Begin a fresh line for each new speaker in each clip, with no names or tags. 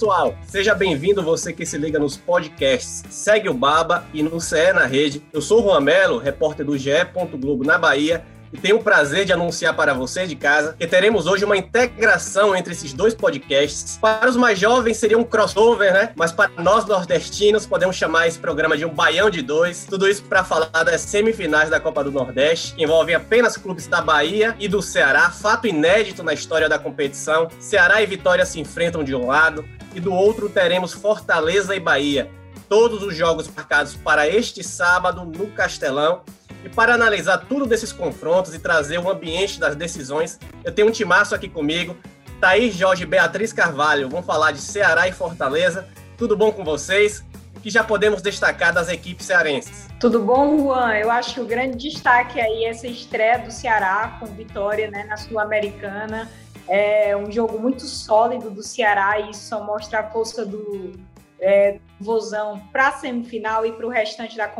pessoal, seja bem-vindo você que se liga nos podcasts Segue o Baba e no CE na Rede. Eu sou o Juan Melo, repórter do GE. Globo na Bahia e tenho o prazer de anunciar para você de casa que teremos hoje uma integração entre esses dois podcasts. Para os mais jovens seria um crossover, né? Mas para nós nordestinos podemos chamar esse programa de um baião de dois. Tudo isso para falar das semifinais da Copa do Nordeste, que envolvem apenas clubes da Bahia e do Ceará, fato inédito na história da competição. Ceará e Vitória se enfrentam de um lado e do outro teremos Fortaleza e Bahia. Todos os jogos marcados para este sábado no Castelão e para analisar tudo desses confrontos e trazer o ambiente das decisões, eu tenho um timaço aqui comigo, Thaís Jorge e Beatriz Carvalho. Vamos falar de Ceará e Fortaleza. Tudo bom com vocês? O que já podemos destacar das equipes cearenses?
Tudo bom, Juan? Eu acho que o grande destaque aí é essa estreia do Ceará com vitória né, na Sul-Americana. É um jogo muito sólido do Ceará e isso só mostra a força do é, Vozão para a semifinal e para o restante da,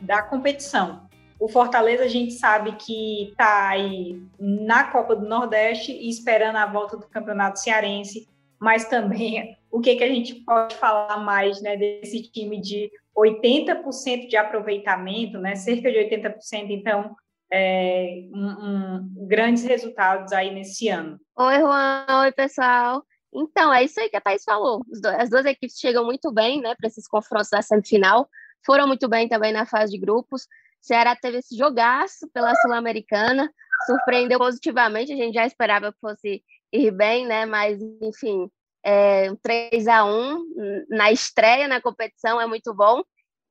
da competição. O Fortaleza a gente sabe que está aí na Copa do Nordeste e esperando a volta do Campeonato Cearense, mas também o que, que a gente pode falar mais né, desse time de 80% de aproveitamento, né, cerca de 80%, então é, um, um, grandes resultados aí nesse ano.
Oi, Juan, oi, pessoal. Então, é isso aí que a Thaís falou. As duas equipes chegam muito bem né, para esses confrontos da semifinal, foram muito bem também na fase de grupos. Ceará teve esse jogaço pela Sul-Americana, surpreendeu positivamente, a gente já esperava que fosse ir bem, né? Mas, enfim, é, 3 a 1 na estreia na competição é muito bom.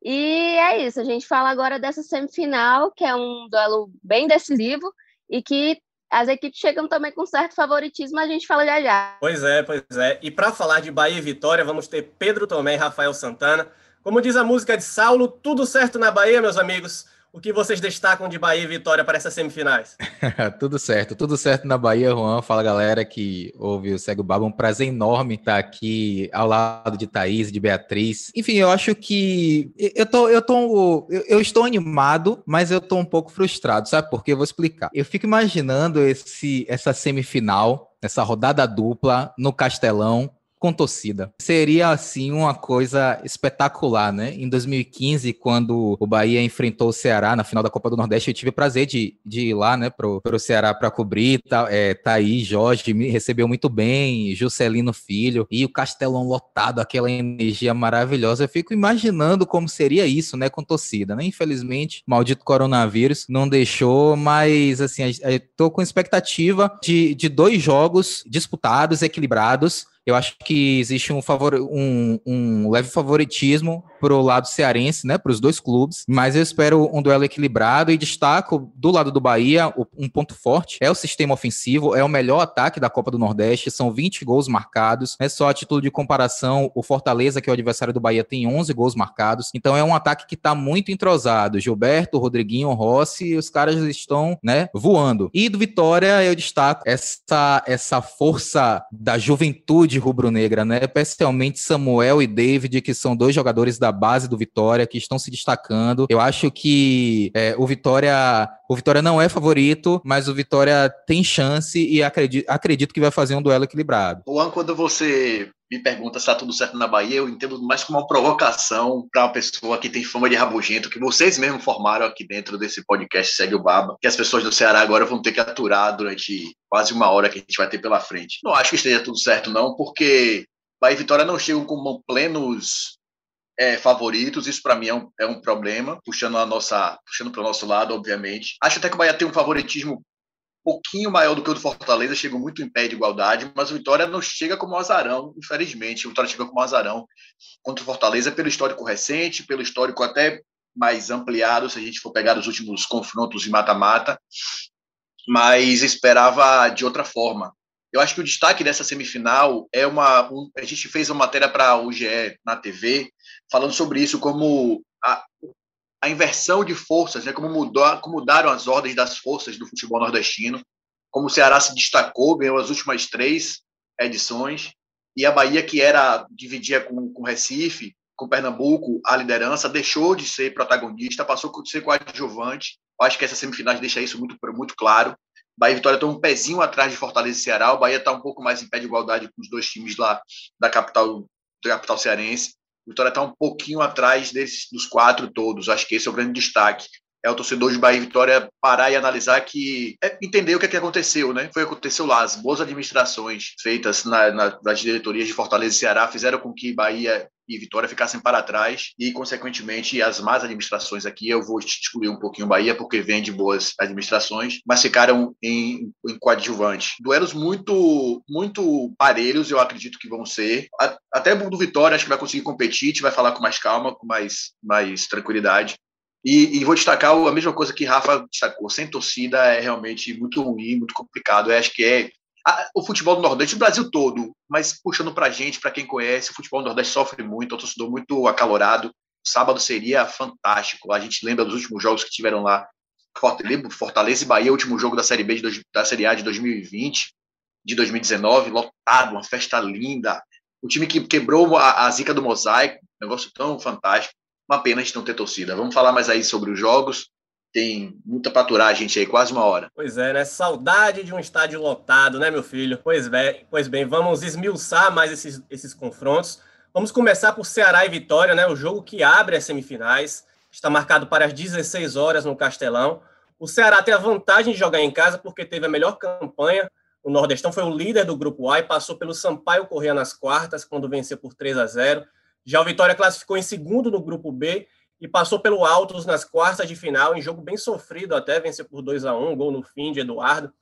E é isso, a gente fala agora dessa semifinal, que é um duelo bem decisivo e que as equipes chegam também com certo favoritismo, a gente fala já já.
Pois é, pois é. E para falar de Bahia e Vitória, vamos ter Pedro Tomé e Rafael Santana. Como diz a música de Saulo, tudo certo na Bahia, meus amigos. O que vocês destacam de Bahia e Vitória para essas semifinais?
tudo certo, tudo certo na Bahia, Juan. Fala galera que ouve o Cego Baba. Um prazer enorme estar aqui ao lado de Thaís, de Beatriz. Enfim, eu acho que eu tô, eu tô, eu, estou animado, mas eu tô um pouco frustrado, sabe por quê? Eu vou explicar. Eu fico imaginando esse, essa semifinal, essa rodada dupla no Castelão, com torcida. Seria, assim, uma coisa espetacular, né? Em 2015, quando o Bahia enfrentou o Ceará na final da Copa do Nordeste, eu tive o prazer de, de ir lá, né, pro, pro Ceará para cobrir. Tá, é, Thaís, Jorge me recebeu muito bem, Juscelino Filho, e o Castelão lotado, aquela energia maravilhosa. Eu fico imaginando como seria isso, né, com torcida, né? Infelizmente, maldito coronavírus não deixou, mas, assim, eu tô com expectativa de, de dois jogos disputados, equilibrados, eu acho que existe um, favor, um, um leve favoritismo para o lado cearense, né, para os dois clubes, mas eu espero um duelo equilibrado e destaco do lado do Bahia um ponto forte é o sistema ofensivo, é o melhor ataque da Copa do Nordeste, são 20 gols marcados, é só a título de comparação, o Fortaleza, que é o adversário do Bahia, tem 11 gols marcados, então é um ataque que está muito entrosado, Gilberto, Rodriguinho, Rossi, os caras estão, né, voando. E do Vitória eu destaco essa, essa força da juventude rubro-negra, né? Especialmente Samuel e David, que são dois jogadores da base do Vitória que estão se destacando. Eu acho que é, o Vitória o Vitória não é favorito, mas o Vitória tem chance e acredito, acredito que vai fazer um duelo equilibrado.
Juan, quando você me pergunta se está tudo certo na Bahia, eu entendo mais como uma provocação para uma pessoa que tem fama de rabugento, que vocês mesmos formaram aqui dentro desse podcast Segue o Baba, que as pessoas do Ceará agora vão ter que aturar durante quase uma hora que a gente vai ter pela frente. Não acho que esteja tudo certo, não, porque Bahia e Vitória não chegam como plenos é, favoritos, isso para mim é um, é um problema, puxando a nossa, puxando para o nosso lado, obviamente. Acho até que o Bahia tem um favoritismo um pouquinho maior do que o do Fortaleza, chega muito em pé de igualdade, mas o Vitória não chega como azarão, infelizmente. O Vitória chega como azarão contra o Fortaleza pelo histórico recente, pelo histórico até mais ampliado, se a gente for pegar os últimos confrontos de mata-mata, mas esperava de outra forma. Eu acho que o destaque dessa semifinal é uma. Um, a gente fez uma matéria para o GE na TV, falando sobre isso, como a, a inversão de forças, né, como, mudou, como mudaram as ordens das forças do futebol nordestino, como o Ceará se destacou, ganhou as últimas três edições, e a Bahia, que era dividia com, com Recife, com Pernambuco, a liderança, deixou de ser protagonista, passou a ser coadjuvante. Eu acho que essa semifinal deixa isso muito, muito claro. Bahia e Vitória estão um pezinho atrás de Fortaleza e Ceará. O Bahia está um pouco mais em pé de igualdade com os dois times lá da capital, da capital cearense. O Vitória está um pouquinho atrás desses, dos quatro todos. Acho que esse é o grande destaque. É o torcedor de Bahia e Vitória parar e analisar que é, entender o que, é que aconteceu, né? Foi o que aconteceu lá. As boas administrações feitas na, na, nas diretorias de Fortaleza e Ceará fizeram com que Bahia e Vitória ficassem para trás e, consequentemente, as más administrações aqui, eu vou excluir um pouquinho Bahia porque vem de boas administrações, mas ficaram em, em coadjuvante. Duelos muito muito parelhos, eu acredito que vão ser. Até o do Vitória acho que vai conseguir competir, vai falar com mais calma, com mais, mais tranquilidade. E, e, vou destacar a mesma coisa que Rafa destacou: sem torcida é realmente muito ruim, muito complicado. Eu acho que é a, o futebol do Nordeste, o Brasil todo, mas puxando para a gente, para quem conhece, o futebol do Nordeste sofre muito, é um torcedor muito acalorado. sábado seria fantástico. A gente lembra dos últimos jogos que tiveram lá. Fortaleza e Bahia, o último jogo da Série B de, da Série A de 2020, de 2019, lotado, uma festa linda. O time que quebrou a, a zica do mosaico, negócio tão fantástico. Uma pena a gente não ter torcida. Vamos falar mais aí sobre os jogos tem muita aturar a gente aí, quase uma hora.
Pois é, né? Saudade de um estádio lotado, né, meu filho? Pois bem, pois bem vamos esmiuçar mais esses, esses confrontos. Vamos começar por Ceará e Vitória, né? O jogo que abre as semifinais. Está marcado para as 16 horas no Castelão. O Ceará tem a vantagem de jogar em casa porque teve a melhor campanha. O Nordestão foi o líder do grupo A e passou pelo Sampaio Corrêa nas quartas, quando venceu por 3 a 0. Já o Vitória classificou em segundo no grupo B e passou pelo Altos nas quartas de final, em jogo bem sofrido até, venceu por 2 a 1 gol no fim de Eduardo.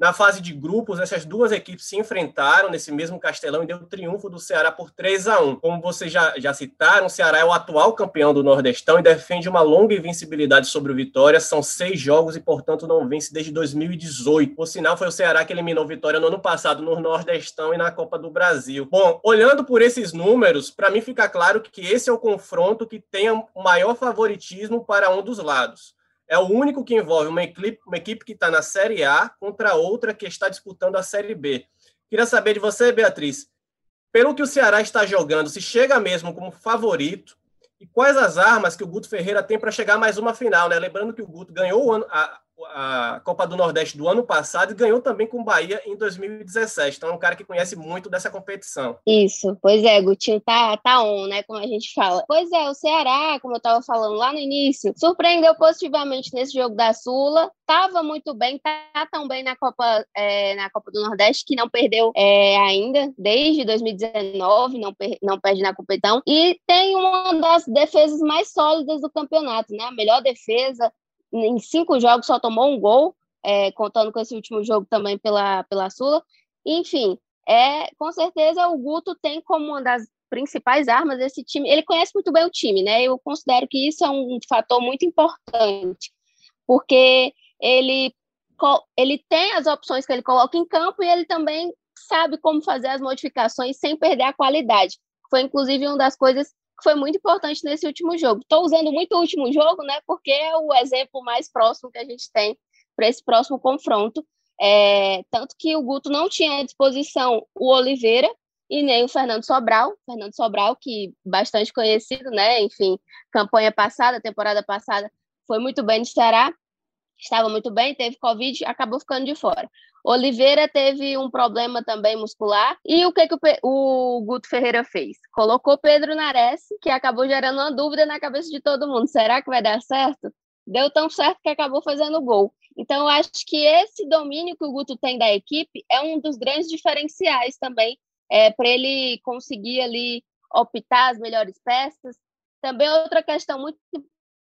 Na fase de grupos, essas duas equipes se enfrentaram nesse mesmo Castelão e deu o triunfo do Ceará por 3 a 1 Como vocês já, já citaram, o Ceará é o atual campeão do Nordestão e defende uma longa invencibilidade sobre o Vitória. São seis jogos e, portanto, não vence desde 2018. Por sinal, foi o Ceará que eliminou Vitória no ano passado no Nordestão e na Copa do Brasil. Bom, olhando por esses números, para mim fica claro que esse é o confronto que tem o maior favoritismo para um dos lados é o único que envolve uma equipe, uma equipe que está na Série A contra outra que está disputando a Série B. Queria saber de você, Beatriz, pelo que o Ceará está jogando, se chega mesmo como favorito e quais as armas que o Guto Ferreira tem para chegar mais uma final, né? Lembrando que o Guto ganhou a, a Copa do Nordeste do ano passado e ganhou também com o Bahia em 2017. Então é um cara que conhece muito dessa competição.
Isso, pois é, Gutinho tá, tá on, né? Como a gente fala. Pois é, o Ceará, como eu estava falando lá no início, surpreendeu positivamente nesse jogo da Sula. Tava muito bem, tá tão bem na Copa, é, na Copa do Nordeste, que não perdeu é, ainda, desde 2019, não, per não perde na competição. E tem uma das defesas mais sólidas do campeonato, né? A melhor defesa, em cinco jogos só tomou um gol, é, contando com esse último jogo também pela, pela Sula. Enfim, é, com certeza o Guto tem como uma das principais armas esse time. Ele conhece muito bem o time, né? Eu considero que isso é um fator muito importante, porque ele, ele tem as opções que ele coloca em campo e ele também sabe como fazer as modificações sem perder a qualidade. Foi inclusive uma das coisas que foi muito importante nesse último jogo. Estou usando muito o último jogo, né? Porque é o exemplo mais próximo que a gente tem para esse próximo confronto. É, tanto que o Guto não tinha à disposição o Oliveira e nem o Fernando Sobral. Fernando Sobral, que bastante conhecido, né? Enfim, campanha passada, temporada passada, foi muito bem no Ceará, estava muito bem, teve Covid, acabou ficando de fora. Oliveira teve um problema também muscular. E o que, que o, o Guto Ferreira fez? Colocou Pedro Nares, que acabou gerando uma dúvida na cabeça de todo mundo. Será que vai dar certo? Deu tão certo que acabou fazendo gol. Então, eu acho que esse domínio que o Guto tem da equipe é um dos grandes diferenciais também é, para ele conseguir ali optar as melhores peças. Também outra questão muito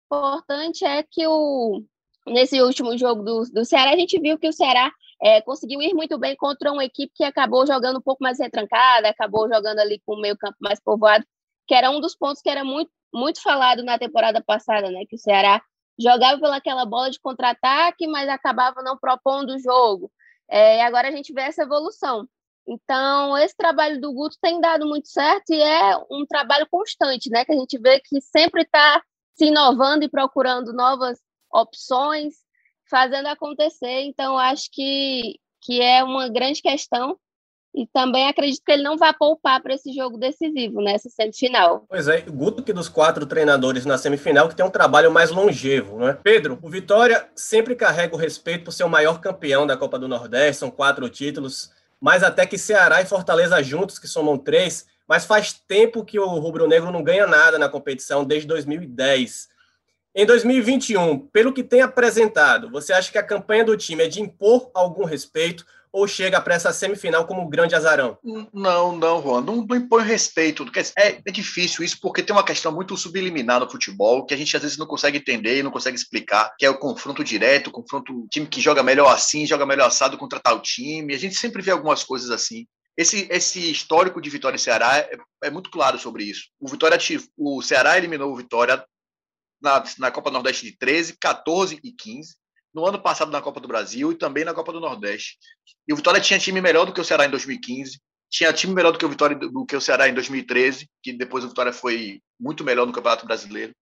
importante é que o, nesse último jogo do, do Ceará, a gente viu que o Ceará é, conseguiu ir muito bem contra uma equipe que acabou jogando um pouco mais retrancada, acabou jogando ali com o meio campo mais povoado, que era um dos pontos que era muito, muito falado na temporada passada, né? Que o Ceará jogava pelaquela bola de contra-ataque, mas acabava não propondo o jogo. É, e agora a gente vê essa evolução. Então, esse trabalho do Guto tem dado muito certo e é um trabalho constante, né? Que a gente vê que sempre está se inovando e procurando novas opções, fazendo acontecer. Então, acho que, que é uma grande questão E também acredito que ele não vai poupar para esse jogo decisivo, nessa semifinal.
Pois é, o Guto que dos quatro treinadores na semifinal que tem um trabalho mais longevo, não é? Pedro, o Vitória sempre carrega o respeito por ser o maior campeão da Copa do Nordeste, são quatro títulos, mais até que Ceará e Fortaleza juntos, que somam três, mas faz tempo que o Rubro Negro não ganha nada na competição, desde 2010. Em 2021, pelo que tem apresentado, você acha que a campanha do time é de impor algum respeito ou chega para essa semifinal como um grande azarão?
Não, não, Juan, não, não impõe respeito. É, é difícil isso porque tem uma questão muito subliminar no futebol que a gente às vezes não consegue entender e não consegue explicar, que é o confronto direto, o confronto time que joga melhor assim, joga melhor assado contra tal time. A gente sempre vê algumas coisas assim. Esse, esse histórico de Vitória e Ceará é, é muito claro sobre isso. O Vitória, o Ceará eliminou o Vitória na, na Copa Nordeste de 13, 14 e 15 no ano passado na Copa do Brasil e também na Copa do Nordeste. E o Vitória tinha time melhor do que o Ceará em 2015, tinha time melhor do que o Vitória do que o Ceará em 2013, que depois o Vitória foi muito melhor no Campeonato Brasileiro.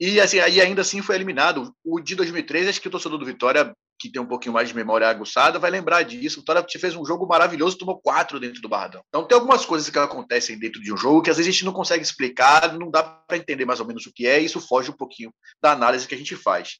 E assim, aí ainda assim foi eliminado. O de 2013, acho que o torcedor do Vitória, que tem um pouquinho mais de memória aguçada, vai lembrar disso. O Vitória fez um jogo maravilhoso, tomou quatro dentro do Barradão. Então tem algumas coisas que acontecem dentro de um jogo que às vezes a gente não consegue explicar, não dá para entender mais ou menos o que é, e isso foge um pouquinho da análise que a gente faz.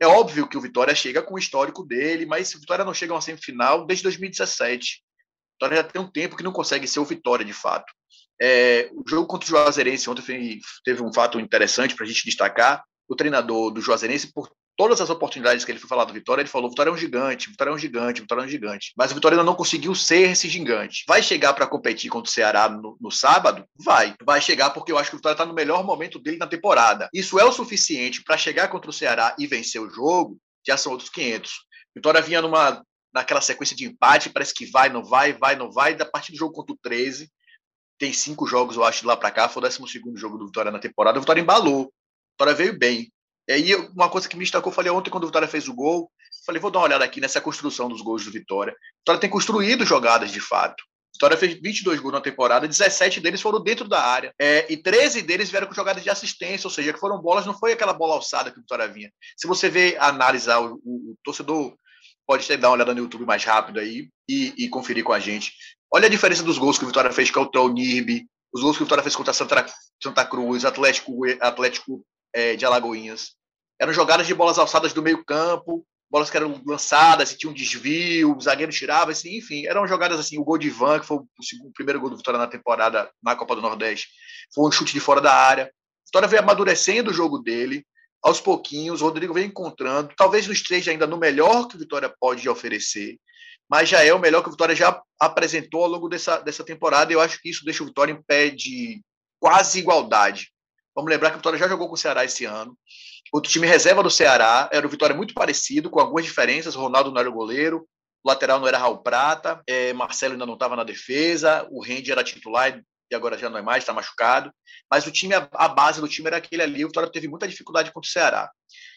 É óbvio que o Vitória chega com o histórico dele, mas o Vitória não chega a uma semifinal desde 2017. O Vitória já tem um tempo que não consegue ser o Vitória, de fato. É, o jogo contra o Juazeirense ontem teve um fato interessante para a gente destacar. O treinador do Juazeirense, por todas as oportunidades que ele foi falar do Vitória, ele falou: Vitória é um gigante, Vitória é um gigante, Vitória é um gigante. Mas o Vitória ainda não conseguiu ser esse gigante. Vai chegar para competir contra o Ceará no, no, sábado? Vai. Vai chegar porque eu acho que o Vitória está no melhor momento dele na temporada. Isso é o suficiente para chegar contra o Ceará e vencer o jogo? Já são outros 500. Vitória vinha numa naquela sequência de empate, parece que vai, não vai, vai, não vai. Da partir do jogo contra o 13, tem cinco jogos, eu acho, de lá para cá. Foi o 12 jogo do Vitória na temporada. O Vitória embalou. O Vitória veio bem. E aí, uma coisa que me destacou, eu falei ontem, quando o Vitória fez o gol, falei, vou dar uma olhada aqui nessa construção dos gols do Vitória. O Vitória tem construído jogadas de fato. O Vitória fez 22 gols na temporada, 17 deles foram dentro da área. É, e 13 deles vieram com jogadas de assistência, ou seja, que foram bolas, não foi aquela bola alçada que o Vitória vinha. Se você vê, analisar, o, o, o torcedor pode ter, dar uma olhada no YouTube mais rápido aí e, e, conferir com a gente. Olha a diferença dos gols que o Vitória fez contra o Nirby, os gols que o Vitória fez contra Santa, Santa Cruz, Atlético, Atlético é, de Alagoinhas. Eram jogadas de bolas alçadas do meio campo, bolas que eram lançadas, e tinha um desvio, o zagueiro tirava, assim, enfim, eram jogadas assim, o gol de Ivan, que foi o, segundo, o primeiro gol do Vitória na temporada, na Copa do Nordeste, foi um chute de fora da área. Vitória veio amadurecendo o jogo dele, aos pouquinhos, o Rodrigo vem encontrando, talvez não esteja ainda no melhor que o Vitória pode oferecer, mas já é o melhor que o Vitória já apresentou ao longo dessa, dessa temporada, e eu acho que isso deixa o Vitória em pé de quase igualdade. Vamos lembrar que o Vitória já jogou com o Ceará esse ano, Outro time reserva do Ceará era o Vitória muito parecido, com algumas diferenças. O Ronaldo não era o goleiro, o lateral não era Raul Prata, é, Marcelo ainda não estava na defesa, o Rendi era titular e agora já não é mais, está machucado. Mas o time, a base do time era aquele ali. O Vitória teve muita dificuldade contra o Ceará.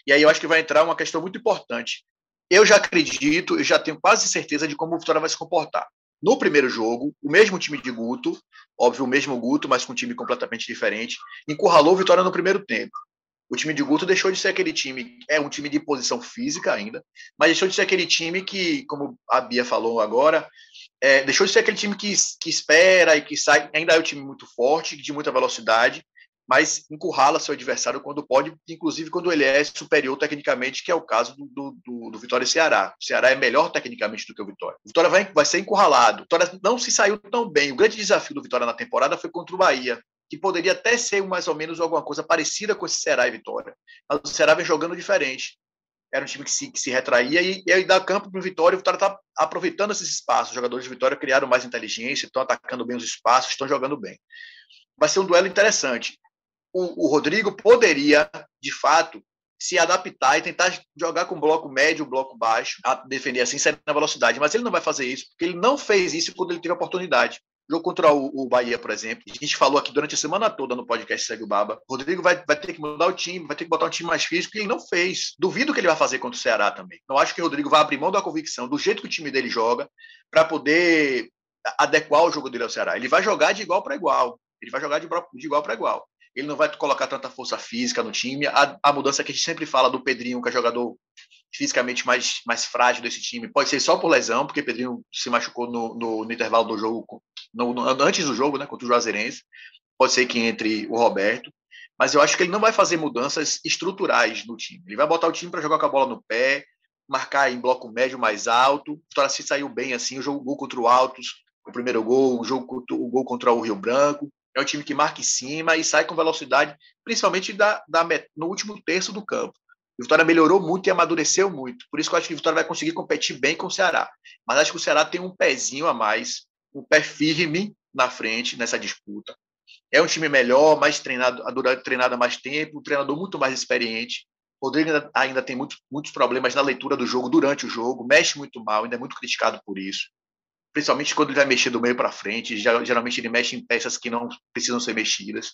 E aí eu acho que vai entrar uma questão muito importante. Eu já acredito, eu já tenho quase certeza de como o Vitória vai se comportar. No primeiro jogo, o mesmo time de Guto, óbvio, o mesmo Guto, mas com um time completamente diferente, encurralou Vitória no primeiro tempo. O time de Guto deixou de ser aquele time, é um time de posição física ainda, mas deixou de ser aquele time que, como a Bia falou agora, é, deixou de ser aquele time que, que espera e que sai. Ainda é um time muito forte, de muita velocidade, mas encurrala seu adversário quando pode, inclusive quando ele é superior tecnicamente, que é o caso do, do, do Vitória e Ceará. O Ceará é melhor tecnicamente do que o Vitória. O Vitória vai, vai ser encurralado. O Vitória não se saiu tão bem. O grande desafio do Vitória na temporada foi contra o Bahia que poderia até ser mais ou menos alguma coisa parecida com esse Ceará e Vitória. Mas o Ceará vem jogando diferente. Era um time que se, que se retraía e, e aí dá campo para o Vitória. O Vitória está aproveitando esses espaços. Os jogadores de Vitória criaram mais inteligência, estão atacando bem os espaços, estão jogando bem. Vai ser um duelo interessante. O, o Rodrigo poderia, de fato, se adaptar e tentar jogar com bloco médio, bloco baixo, a defender assim, sair na velocidade. Mas ele não vai fazer isso, porque ele não fez isso quando ele teve a oportunidade. Jogo contra o, o, Bahia, por exemplo, a gente falou aqui durante a semana toda no podcast Segue o Baba. Rodrigo vai, vai ter que mudar o time, vai ter que botar um time mais físico, que ele não fez. Duvido que ele vai fazer contra o Ceará também. Não acho que o Rodrigo vai abrir mão da convicção, do jeito que o time dele joga, para poder adequar o jogo dele ao Ceará. Ele vai jogar de igual para igual. Ele vai jogar de, de igual para igual. Ele não vai colocar tanta força física no time. A, a, mudança que a gente sempre fala do Pedrinho, que é jogador fisicamente mais, mais frágil desse time. Pode ser só por lesão, porque Pedrinho se machucou no, no, no intervalo do jogo, no, antes do jogo, né, contra o Juazeirense. Pode ser que entre o Roberto. Mas eu acho que ele não vai fazer mudanças estruturais no time. Ele vai botar o time para jogar com a bola no pé, marcar em bloco médio mais alto. O Vitória se saiu bem assim, o jogo contra o Altos, o primeiro gol, o jogo o gol contra o Rio Branco. É um time que marca em cima e sai com velocidade, principalmente da, da, no último terço do campo. O Vitória melhorou muito e amadureceu muito. Por isso que eu acho que o Vitória vai conseguir competir bem com o Ceará. Mas acho que o Ceará tem um pezinho a mais, um pé firme na frente nessa disputa. É um time melhor, mais treinado, treinado há mais tempo, um treinador muito mais experiente. O Rodrigo ainda, ainda tem muito, muitos problemas na leitura do jogo durante o jogo, mexe muito mal, ainda é muito criticado por isso. Principalmente quando ele vai mexer do meio para frente, geralmente ele mexe em peças que não precisam ser mexidas.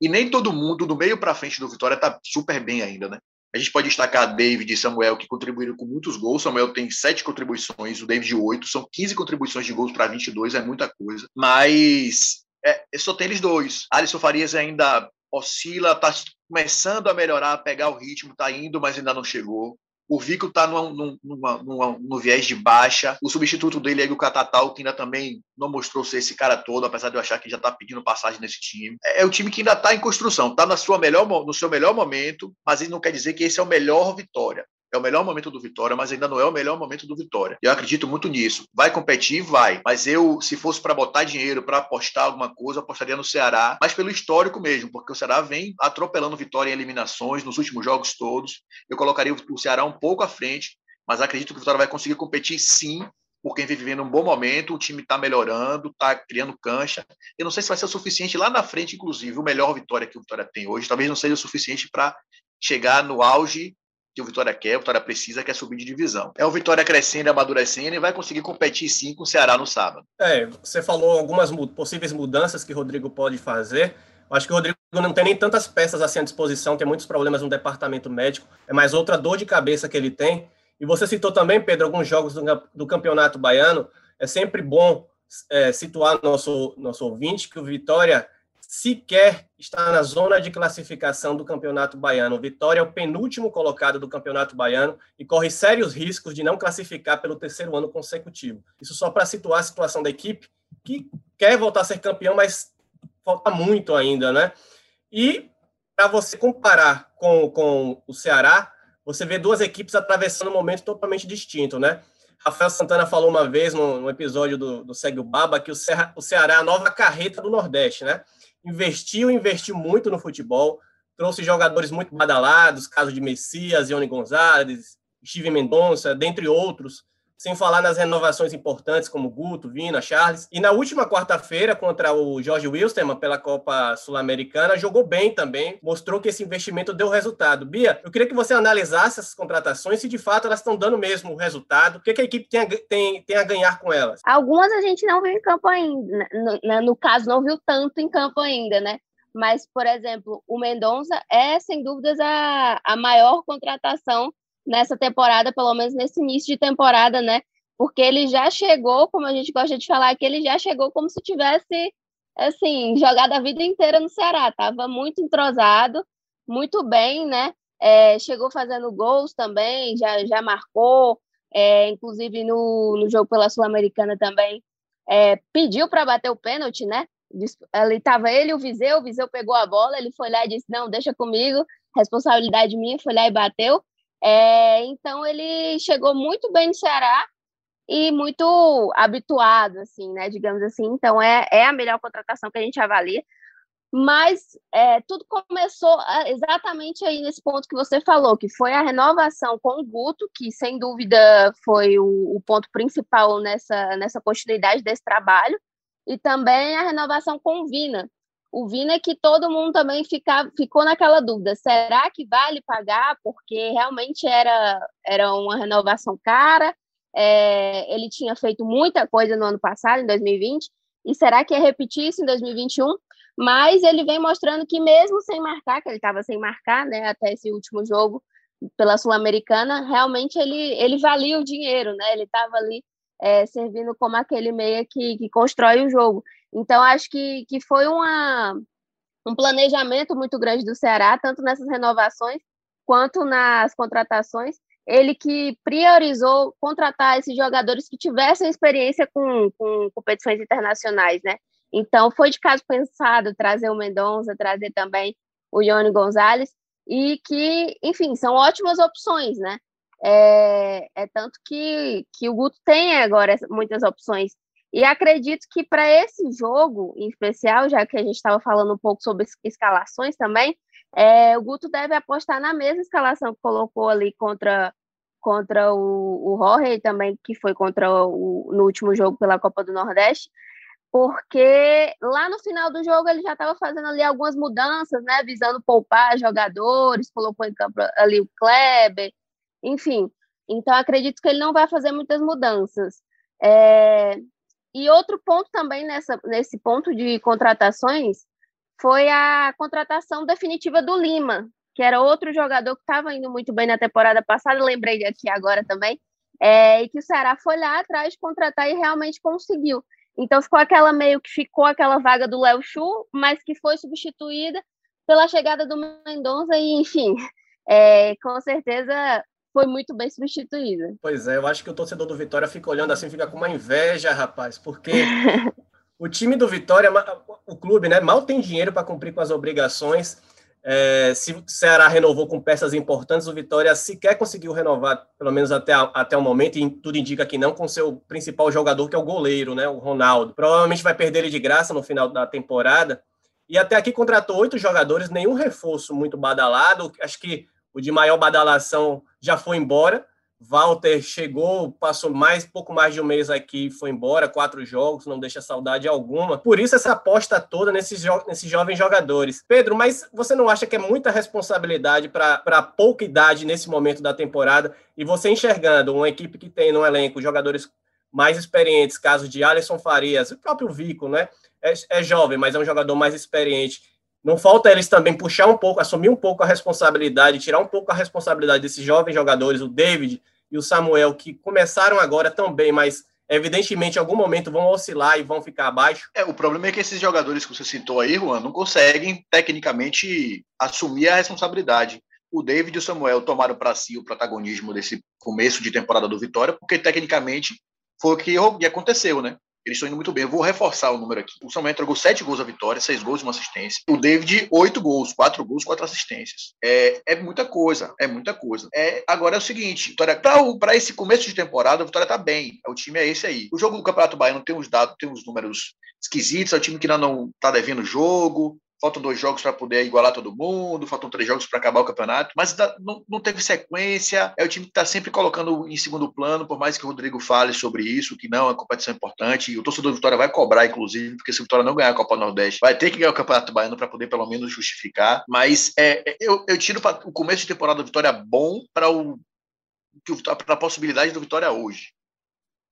E nem todo mundo do meio para frente do Vitória está super bem ainda, né? A gente pode destacar David e Samuel, que contribuíram com muitos gols. Samuel tem sete contribuições, o David oito. São 15 contribuições de gols para 22, é muita coisa. Mas é, só tem eles dois. Alisson Farias ainda oscila, está começando a melhorar, a pegar o ritmo, está indo, mas ainda não chegou. O Vico está no viés de baixa. O substituto dele é o Catatal, que ainda também não mostrou ser esse cara todo, apesar de eu achar que já está pedindo passagem nesse time. É, é time que ainda está em construção, está no seu melhor momento, mas isso não quer dizer que esse é o melhor Vitória é o melhor momento do Vitória, mas ainda não é o melhor momento do Vitória. Eu acredito muito nisso. Vai competir? Vai. Mas eu, se fosse para botar dinheiro, para apostar alguma coisa, apostaria no Ceará, mas pelo histórico mesmo, porque o Ceará vem atropelando Vitória em eliminações nos últimos jogos todos. Eu colocaria o Ceará um pouco à frente, mas acredito que o Vitória vai conseguir competir sim porque vem vivendo um bom momento, o time está melhorando, está criando cancha. Eu não sei se vai ser o suficiente lá na frente, inclusive, o melhor Vitória que o Vitória tem hoje, talvez não seja o suficiente para chegar no auge que o Vitória quer, o Vitória precisa, que é subir de divisão. É o Vitória crescendo, amadurecendo e vai conseguir competir sim com o Ceará no sábado.
É, você falou algumas possíveis mudanças que o Rodrigo pode fazer. Acho que o Rodrigo não tem nem tantas peças assim à disposição, tem muitos problemas no departamento médico, é mais outra dor de cabeça que ele tem. E você citou também, Pedro, alguns jogos do, do Campeonato Baiano. É sempre bom é, situar nosso, nosso ouvinte que o Vitória sequer está na zona de classificação do Campeonato Baiano. Vitória é o penúltimo colocado do Campeonato Baiano e corre sérios riscos de não classificar pelo terceiro ano consecutivo. Isso só para situar a situação da equipe que quer voltar a ser campeão, mas falta muito ainda, né? E para você comparar com, com o Ceará, você vê duas equipes atravessando um momento totalmente distinto, né? Rafael Santana falou uma vez no, no episódio do, do Segue o Baba que o, Ceará, o Ceará é a nova carreta do Nordeste, né? Investiu, investiu muito no futebol, trouxe jogadores muito badalados, caso de Messias, Ione Gonzalez, Steve Mendonça, dentre outros, sem falar nas renovações importantes como Guto, Vina, Charles. E na última quarta-feira, contra o Jorge Wilstermann pela Copa Sul-Americana, jogou bem também, mostrou que esse investimento deu resultado. Bia, eu queria que você analisasse essas contratações, se de fato elas estão dando mesmo o resultado, o que, que a equipe tem a, tem, tem a ganhar com elas?
Algumas a gente não viu em campo ainda, no, no caso, não viu tanto em campo ainda, né? Mas, por exemplo, o Mendonça é, sem dúvidas, a, a maior contratação nessa temporada, pelo menos nesse início de temporada, né? Porque ele já chegou, como a gente gosta de falar, que ele já chegou como se tivesse, assim, jogado a vida inteira no Ceará. Tava muito entrosado, muito bem, né? É, chegou fazendo gols também, já, já marcou, é, inclusive no, no jogo pela Sul-Americana também, é, pediu para bater o pênalti, né? Ali estava ele o Viseu, o Viseu pegou a bola, ele foi lá e disse: Não, deixa comigo, responsabilidade minha, foi lá e bateu. É, então ele chegou muito bem no Ceará e muito habituado, assim, né? Digamos assim. Então é, é a melhor contratação que a gente avalia. Mas é, tudo começou ah, exatamente aí nesse ponto que você falou, que foi a renovação com o Guto, que sem dúvida foi o, o ponto principal nessa, nessa continuidade desse trabalho, e também a renovação com o Vina, o Vina é que todo mundo também fica, ficou naquela dúvida: será que vale pagar? Porque realmente era, era uma renovação cara, é, ele tinha feito muita coisa no ano passado, em 2020, e será que é repetir isso em 2021? Mas ele vem mostrando que, mesmo sem marcar, que ele estava sem marcar né, até esse último jogo pela Sul-Americana, realmente ele, ele valia o dinheiro, né? ele estava ali é, servindo como aquele meia que, que constrói o jogo. Então, acho que, que foi uma, um planejamento muito grande do Ceará, tanto nessas renovações quanto nas contratações. ele que priorizou contratar esses jogadores que tivessem experiência com, com competições internacionais, né? Então, foi de caso pensado trazer o Mendonça, trazer também o Ione Gonzalez, e que, enfim, são ótimas opções, né? É, é tanto que, que o Guto tem agora muitas opções. E acredito que para esse jogo, em especial, já que a gente estava falando um pouco sobre escalações também, é, o Guto deve apostar na mesma escalação que colocou ali contra, contra o, o Jorge, também que foi contra o, no último jogo pela Copa do Nordeste, porque lá no final do jogo ele já estava fazendo ali algumas mudanças, né, visando poupar jogadores, colocou em campo ali o Kleber, enfim. Então acredito que ele não vai fazer muitas mudanças. É... E outro ponto também nessa, nesse ponto de contratações foi a contratação definitiva do Lima, que era outro jogador que estava indo muito bem na temporada passada, lembrei aqui agora também, é, e que o Ceará foi lá atrás contratar e realmente conseguiu. Então ficou aquela meio que ficou aquela vaga do Léo Chu, mas que foi substituída pela chegada do Mendonça e, enfim, é, com certeza foi muito bem substituída.
Pois é, eu acho que o torcedor do Vitória fica olhando assim, fica com uma inveja, rapaz, porque o time do Vitória, o clube, né, mal tem dinheiro para cumprir com as obrigações. É, se o Ceará renovou com peças importantes, o Vitória sequer conseguiu renovar, pelo menos até, até o momento, e tudo indica que não, com seu principal jogador, que é o goleiro, né, o Ronaldo. Provavelmente vai perder ele de graça no final da temporada. E até aqui contratou oito jogadores, nenhum reforço muito badalado. Acho que o de maior badalação já foi embora. Walter chegou, passou mais pouco mais de um mês aqui, foi embora, quatro jogos, não deixa saudade alguma. Por isso essa aposta toda nesses, jo nesses jovens jogadores. Pedro, mas você não acha que é muita responsabilidade para pouca idade nesse momento da temporada? E você enxergando uma equipe que tem no elenco jogadores mais experientes, caso de Alisson Farias, o próprio Vico, né? É, é jovem, mas é um jogador mais experiente. Não falta eles também puxar um pouco, assumir um pouco a responsabilidade, tirar um pouco a responsabilidade desses jovens jogadores, o David e o Samuel, que começaram agora também, mas evidentemente em algum momento vão oscilar e vão ficar abaixo.
É, o problema é que esses jogadores que você citou aí, Juan, não conseguem tecnicamente assumir a responsabilidade. O David e o Samuel tomaram para si o protagonismo desse começo de temporada do Vitória, porque tecnicamente foi o que aconteceu, né? Eles estão indo muito bem. Eu vou reforçar o número aqui. O Samuel entregou sete gols à vitória, seis gols e uma assistência. O David, oito gols, quatro gols, quatro assistências. É, é muita coisa, é muita coisa. É, agora é o seguinte, para esse começo de temporada, a Vitória está bem. O time é esse aí. O jogo do Campeonato Baiano tem uns dados, tem uns números esquisitos. É o time que ainda não está devendo jogo faltam dois jogos para poder igualar todo mundo, faltam três jogos para acabar o campeonato, mas não, não teve sequência. É o time que está sempre colocando em segundo plano, por mais que o Rodrigo fale sobre isso, que não é competição importante, e o torcedor do Vitória vai cobrar, inclusive, porque se o Vitória não ganhar a Copa Nordeste, vai ter que ganhar o Campeonato Baiano para poder pelo menos justificar. Mas é, é eu, eu tiro o começo de temporada do Vitória bom para o a possibilidade do Vitória hoje.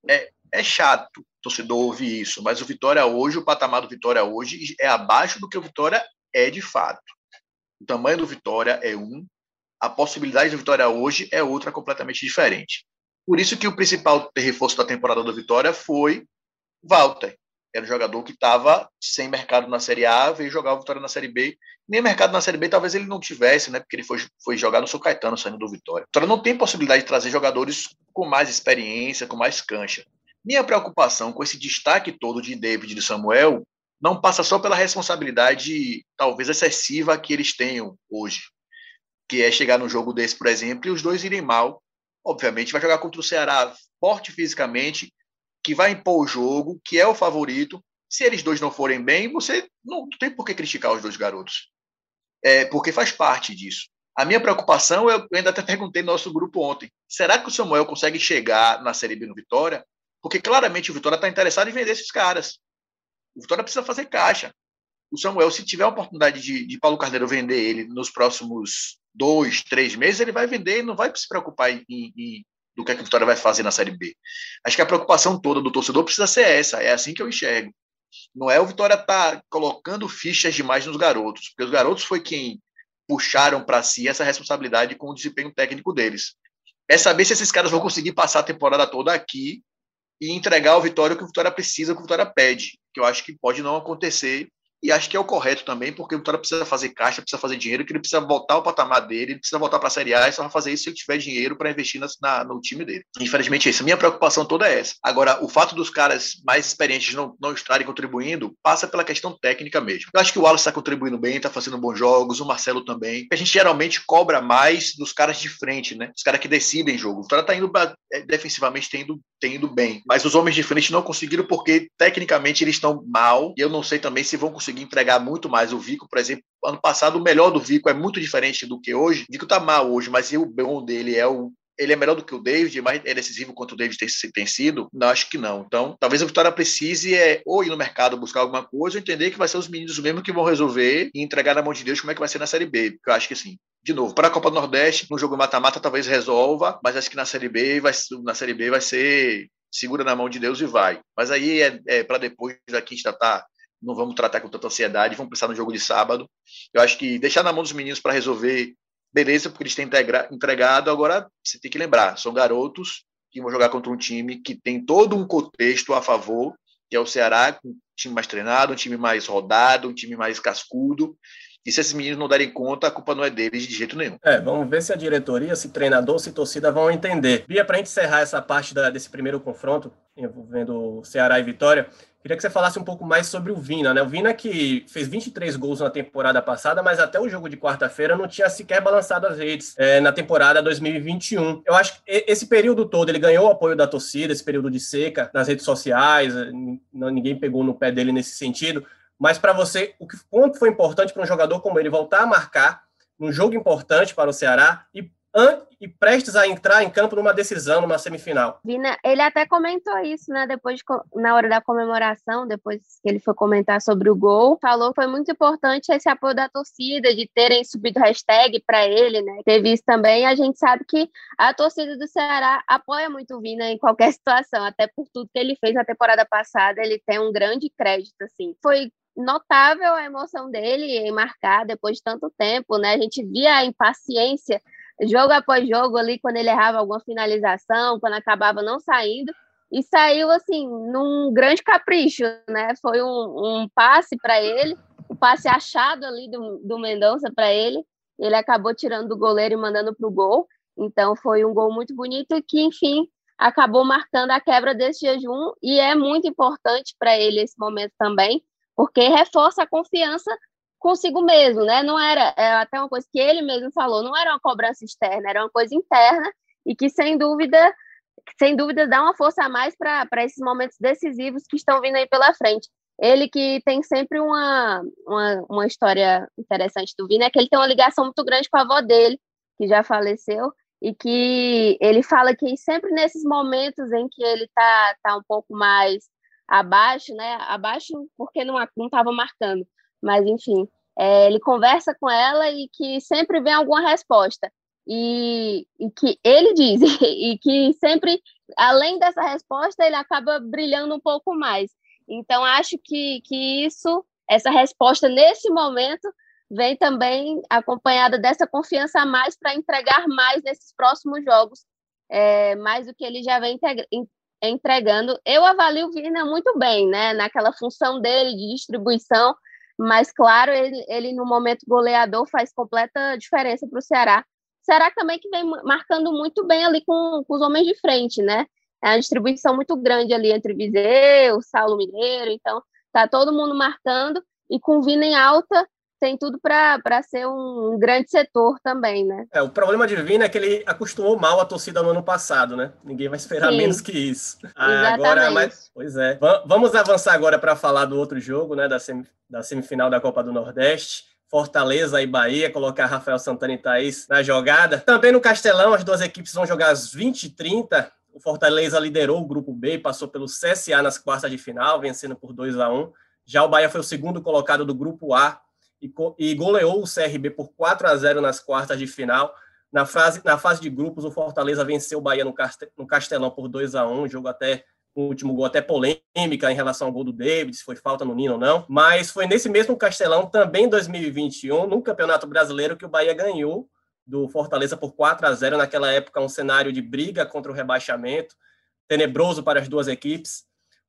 É, é chato, torcedor ouvir isso, mas o Vitória hoje, o patamar do Vitória hoje é abaixo do que o Vitória é de fato. O tamanho do Vitória é um, a possibilidade do Vitória hoje é outra completamente diferente. Por isso que o principal reforço da temporada do Vitória foi Walter. Era um jogador que estava sem mercado na Série A, veio jogar o Vitória na Série B. Nem mercado na Série B talvez ele não tivesse, né? Porque ele foi, foi jogar no São Caetano saindo do Vitória. Vitória não tem possibilidade de trazer jogadores com mais experiência, com mais cancha. Minha preocupação com esse destaque todo de David e de Samuel não passa só pela responsabilidade talvez excessiva que eles tenham hoje, que é chegar no jogo desse, por exemplo, e os dois irem mal. Obviamente, vai jogar contra o Ceará forte fisicamente, que vai impor o jogo, que é o favorito. Se eles dois não forem bem, você não tem por que criticar os dois garotos, é, porque faz parte disso. A minha preocupação, eu ainda até perguntei no nosso grupo ontem: será que o Samuel consegue chegar na Série B no Vitória porque claramente o Vitória está interessado em vender esses caras. O Vitória precisa fazer caixa. O Samuel, se tiver a oportunidade de, de Paulo Carneiro vender ele nos próximos dois, três meses, ele vai vender e não vai se preocupar em, em, do que, é que o Vitória vai fazer na Série B. Acho que a preocupação toda do torcedor precisa ser essa. É assim que eu enxergo. Não é o Vitória tá colocando fichas demais nos garotos, porque os garotos foi quem puxaram para si essa responsabilidade com o desempenho técnico deles. É saber se esses caras vão conseguir passar a temporada toda aqui e entregar ao Vitória o que o Vitória precisa, o que o Vitória pede, que eu acho que pode não acontecer e acho que é o correto também, porque o Vitória precisa fazer caixa, precisa fazer dinheiro, que ele precisa voltar ao patamar dele, ele precisa voltar para a Série A e só vai fazer isso se ele tiver dinheiro para investir na, na, no time dele. Infelizmente, isso. Minha preocupação toda é essa. Agora, o fato dos caras mais experientes não, não estarem contribuindo passa pela questão técnica mesmo. Eu acho que o Wallace está contribuindo bem, está fazendo bons jogos, o Marcelo também. A gente geralmente cobra mais dos caras de frente, né? Os caras que decidem jogo. O Vitória está indo é, defensivamente, tem indo, tem indo bem. Mas os homens de frente não conseguiram porque, tecnicamente, eles estão mal. E eu não sei também se vão conseguir entregar muito mais. O Vico, por exemplo, ano passado, o melhor do Vico é muito diferente do que hoje. O Vico tá mal hoje, mas o bom dele é o ele é melhor do que o David, mas é decisivo quanto o David tem, sido? Não, acho que não. Então, talvez a Vitória precise é, ou ir no mercado buscar alguma coisa, ou entender que vai ser os meninos mesmo que vão resolver e entregar na mão de Deus como é que vai ser na Série B. Porque eu acho que assim, de novo, para a Copa do Nordeste, no jogo mata-mata talvez resolva, mas acho que na Série B vai, na Série B vai ser segura na mão de Deus e vai. Mas aí é, é para depois daqui a gente já tá não vamos tratar com tanta ansiedade, vamos pensar no jogo de sábado. Eu acho que deixar na mão dos meninos para resolver, beleza, porque eles têm entregado. Agora, você tem que lembrar, são garotos que vão jogar contra um time que tem todo um contexto a favor, que é o Ceará, um time mais treinado, um time mais rodado, um time mais cascudo. E se esses meninos não derem conta, a culpa não é deles de jeito nenhum.
É, vamos ver se a diretoria, se treinador, se torcida vão entender. Bia, para encerrar essa parte da, desse primeiro confronto envolvendo Ceará e Vitória, Queria que você falasse um pouco mais sobre o Vina, né? O Vina que fez 23 gols na temporada passada, mas até o jogo de quarta-feira não tinha sequer balançado as redes é, na temporada 2021. Eu acho que esse período todo ele ganhou o apoio da torcida, esse período de seca nas redes sociais, ninguém pegou no pé dele nesse sentido. Mas para você, o que, quanto foi importante para um jogador como ele voltar a marcar num jogo importante para o Ceará e e prestes a entrar em campo numa decisão, numa semifinal.
Vina, ele até comentou isso, né? Depois de, na hora da comemoração, depois que ele foi comentar sobre o gol, falou que foi muito importante esse apoio da torcida, de terem subido hashtag para ele, né? Teve isso também. A gente sabe que a torcida do Ceará apoia muito o Vina em qualquer situação, até por tudo que ele fez na temporada passada, ele tem um grande crédito, assim. Foi notável a emoção dele em marcar depois de tanto tempo, né? A gente via a impaciência jogo após jogo ali, quando ele errava alguma finalização, quando acabava não saindo, e saiu assim, num grande capricho, né? Foi um, um passe para ele, um passe achado ali do, do Mendonça para ele, ele acabou tirando do goleiro e mandando para o gol. Então foi um gol muito bonito que, enfim, acabou marcando a quebra desse jejum e é muito importante para ele esse momento também, porque reforça a confiança consigo mesmo, né? Não era é até uma coisa que ele mesmo falou, não era uma cobrança externa, era uma coisa interna e que sem dúvida, sem dúvida dá uma força a mais para esses momentos decisivos que estão vindo aí pela frente. Ele que tem sempre uma, uma, uma história interessante do Vina é que ele tem uma ligação muito grande com a avó dele, que já faleceu, e que ele fala que sempre nesses momentos em que ele tá, tá um pouco mais abaixo, né? Abaixo porque não estava marcando, mas enfim, é, ele conversa com ela e que sempre vem alguma resposta. E, e, que ele diz, e que sempre, além dessa resposta, ele acaba brilhando um pouco mais. Então, acho que, que isso, essa resposta nesse momento, vem também acompanhada dessa confiança a mais para entregar mais nesses próximos jogos, é, mais do que ele já vem entregando. Eu avalio o Vina muito bem, né, naquela função dele de distribuição, mas, claro, ele, ele no momento goleador faz completa diferença para o Ceará. Ceará também que vem marcando muito bem ali com, com os homens de frente, né? É uma distribuição muito grande ali entre Viseu, Saulo Mineiro, então tá todo mundo marcando e com Vina em alta, tem tudo para ser um, grande setor também, né?
É, o problema de Vina é que ele acostumou mal a torcida no ano passado, né? Ninguém vai esperar Sim. menos que isso.
Ah, agora,
mas, pois é. vamos avançar agora para falar do outro jogo, né? Da, da semifinal da Copa do Nordeste. Fortaleza e Bahia, colocar Rafael Santana e Thaís na jogada. Também no Castelão, as duas equipes vão jogar às 20h30. O Fortaleza liderou o grupo B e passou pelo CSA nas quartas de final, vencendo por 2 a 1 Já o Bahia foi o segundo colocado do grupo A, e, goleou o CRB por 4 a 0 nas quartas de final. Na fase, na fase de grupos, o Fortaleza venceu o Bahia no, Castelão por 2 a 1 jogo até o último gol até polêmica em relação ao gol do David, se foi falta no Nino ou não. Mas foi nesse mesmo Castelão, também em 2021, no Campeonato Brasileiro, que o Bahia ganhou do Fortaleza por 4 a 0 Naquela época, um cenário de briga contra o rebaixamento, tenebroso para as duas equipes.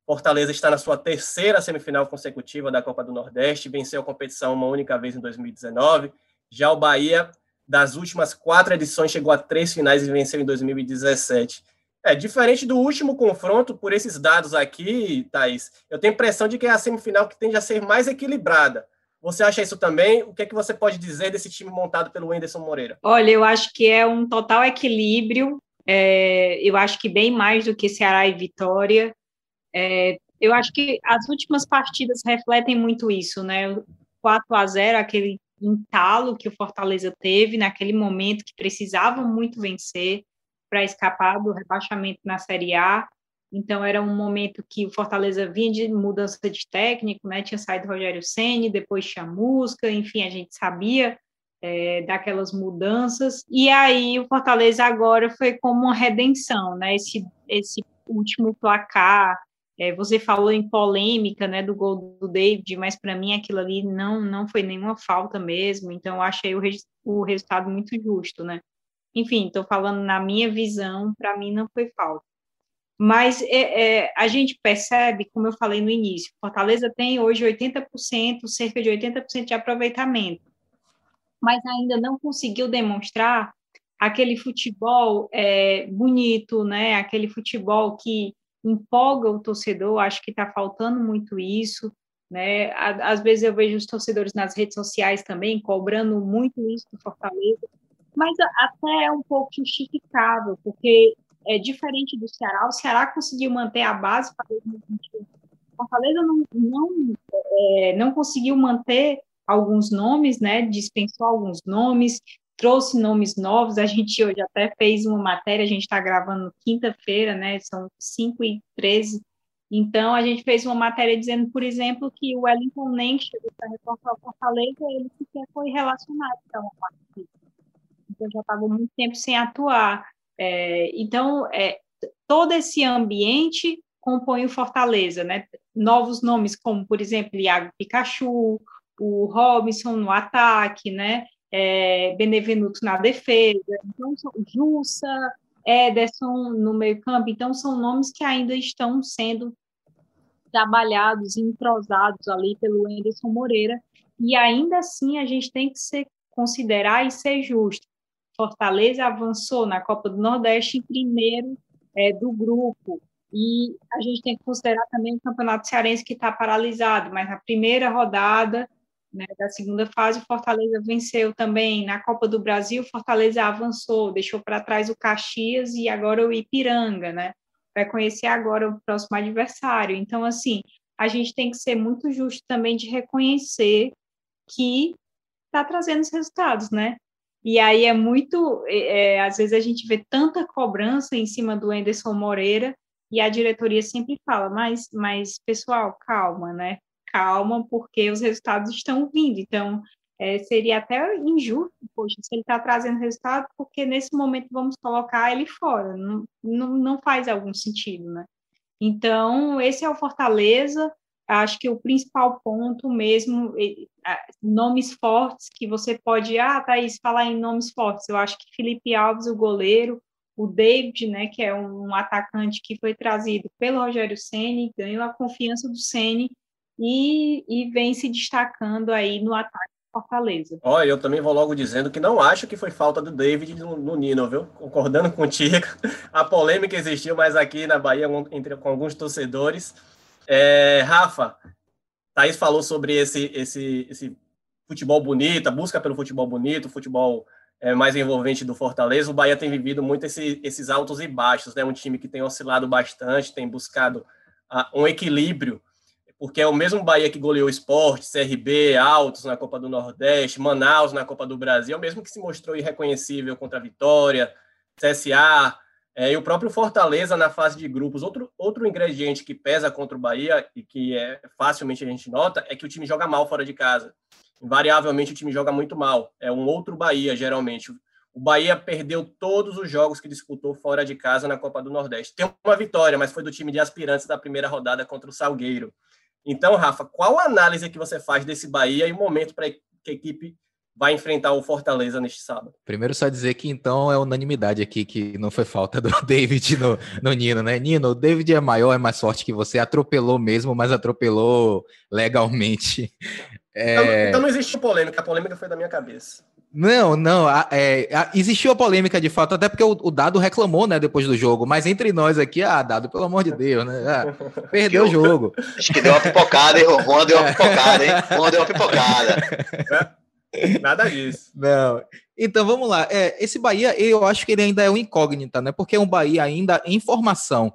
Fortaleza está na sua terceira semifinal consecutiva da Copa do Nordeste, venceu a competição uma única vez em 2019. Já o Bahia, das últimas quatro edições, chegou a três finais e venceu em 2017. É, diferente do último confronto, por esses dados aqui, Thaís, eu tenho a impressão de que é a semifinal que tende a ser mais equilibrada. Você acha isso também? O que é que você pode dizer desse time montado pelo Anderson Moreira?
Olha, eu acho que é um total equilíbrio. É, eu acho que bem mais do que Ceará e Vitória. É, eu acho que as últimas partidas refletem muito isso, né? 4 a 0 aquele entalo que o Fortaleza teve naquele momento que precisava muito vencer para escapar do rebaixamento na Série A. Então era um momento que o Fortaleza vinha de mudança de técnico, né? Tinha saído Rogério Ceni, depois Chamusca, enfim, a gente sabia é, daquelas mudanças. E aí o Fortaleza agora foi como uma redenção, né? Esse esse último placar. É, você falou em polêmica, né, do gol do David, mas para mim aquilo ali não não foi nenhuma falta mesmo. Então eu achei o, o resultado muito justo, né? Enfim, estou falando na minha visão, para mim não foi falta. Mas é, é, a gente percebe, como eu falei no início, Fortaleza tem hoje 80%, cerca de 80% de aproveitamento, mas ainda não conseguiu demonstrar aquele futebol é, bonito, né? aquele futebol que empolga o torcedor, acho que está faltando muito isso. Né? Às vezes eu vejo os torcedores nas redes sociais também cobrando muito isso do Fortaleza, mas até é um pouco justificável, porque é diferente do Ceará. O Ceará conseguiu manter a base para 2021. Fortaleza não, não, é, não conseguiu manter alguns nomes, né? Dispensou alguns nomes, trouxe nomes novos. A gente hoje até fez uma matéria, a gente está gravando quinta-feira, né? São 5 e 13. Então, a gente fez uma matéria dizendo, por exemplo, que o Wellington nem chegou para reforçar Fortaleza, ele sequer foi relacionado para uma partida. Então, já estava muito tempo sem atuar. É, então, é, todo esse ambiente compõe o Fortaleza, né? Novos nomes como, por exemplo, Iago Pikachu, o Robinson no ataque, né? É, Benevenuto na defesa, então, Jussa, Ederson no meio campo, então são nomes que ainda estão sendo trabalhados, entrosados ali pelo Anderson Moreira, e ainda assim a gente tem que ser, considerar e ser justo. Fortaleza avançou na Copa do Nordeste em primeiro é, do grupo. E a gente tem que considerar também o Campeonato Cearense que está paralisado, mas na primeira rodada né, da segunda fase, o Fortaleza venceu também. Na Copa do Brasil, Fortaleza avançou, deixou para trás o Caxias e agora o Ipiranga, né? Vai conhecer agora o próximo adversário. Então, assim, a gente tem que ser muito justo também de reconhecer que está trazendo os resultados, né? E aí é muito, é, é, às vezes a gente vê tanta cobrança em cima do Anderson Moreira e a diretoria sempre fala, mas, mas pessoal, calma, né? Calma, porque os resultados estão vindo. Então, é, seria até injusto, poxa, se ele está trazendo resultado, porque nesse momento vamos colocar ele fora. Não, não, não faz algum sentido, né? Então, esse é o Fortaleza acho que o principal ponto mesmo, nomes fortes que você pode, ah, Thaís, falar em nomes fortes, eu acho que Felipe Alves, o goleiro, o David, né, que é um atacante que foi trazido pelo Rogério Ceni, ganhou a confiança do Ceni e, e vem se destacando aí no ataque Fortaleza.
Olha, eu também vou logo dizendo que não acho que foi falta do David no, no Nino, viu? Concordando contigo, a polêmica existiu mais aqui na Bahia entre com alguns torcedores é, Rafa, Thaís falou sobre esse, esse, esse futebol bonito, a busca pelo futebol bonito, futebol é, mais envolvente do Fortaleza. O Bahia tem vivido muito esse, esses altos e baixos, né? Um time que tem oscilado bastante, tem buscado uh, um equilíbrio, porque é o mesmo Bahia que goleou esporte, CRB, Altos na Copa do Nordeste, Manaus na Copa do Brasil, é o mesmo que se mostrou irreconhecível contra a Vitória, CSA, é, e o próprio Fortaleza na fase de grupos, outro, outro ingrediente que pesa contra o Bahia e que é facilmente a gente nota é que o time joga mal fora de casa. Invariavelmente o time joga muito mal. É um outro Bahia, geralmente. O Bahia perdeu todos os jogos que disputou fora de casa na Copa do Nordeste. Tem uma vitória, mas foi do time de aspirantes da primeira rodada contra o Salgueiro. Então, Rafa, qual a análise que você faz desse Bahia e o momento para que a equipe vai enfrentar o Fortaleza neste sábado.
Primeiro, só dizer que então é unanimidade aqui que não foi falta do David no, no Nino, né? Nino, o David é maior, é mais forte que você, atropelou mesmo, mas atropelou legalmente.
É... Então, então não existe polêmica, a polêmica foi da minha cabeça.
Não, não. A, é, a, existiu a polêmica de fato, até porque o, o, Dado reclamou, né, depois do jogo. Mas entre nós aqui, ah, Dado, pelo amor de Deus, né? Ah, perdeu o jogo.
Acho que deu uma pipocada, hein? Juan deu uma pipocada, hein? Juan deu uma pipocada.
Nada disso.
Não. Então vamos lá. É, esse Bahia, eu acho que ele ainda é um incógnita, né? Porque é um Bahia ainda em formação.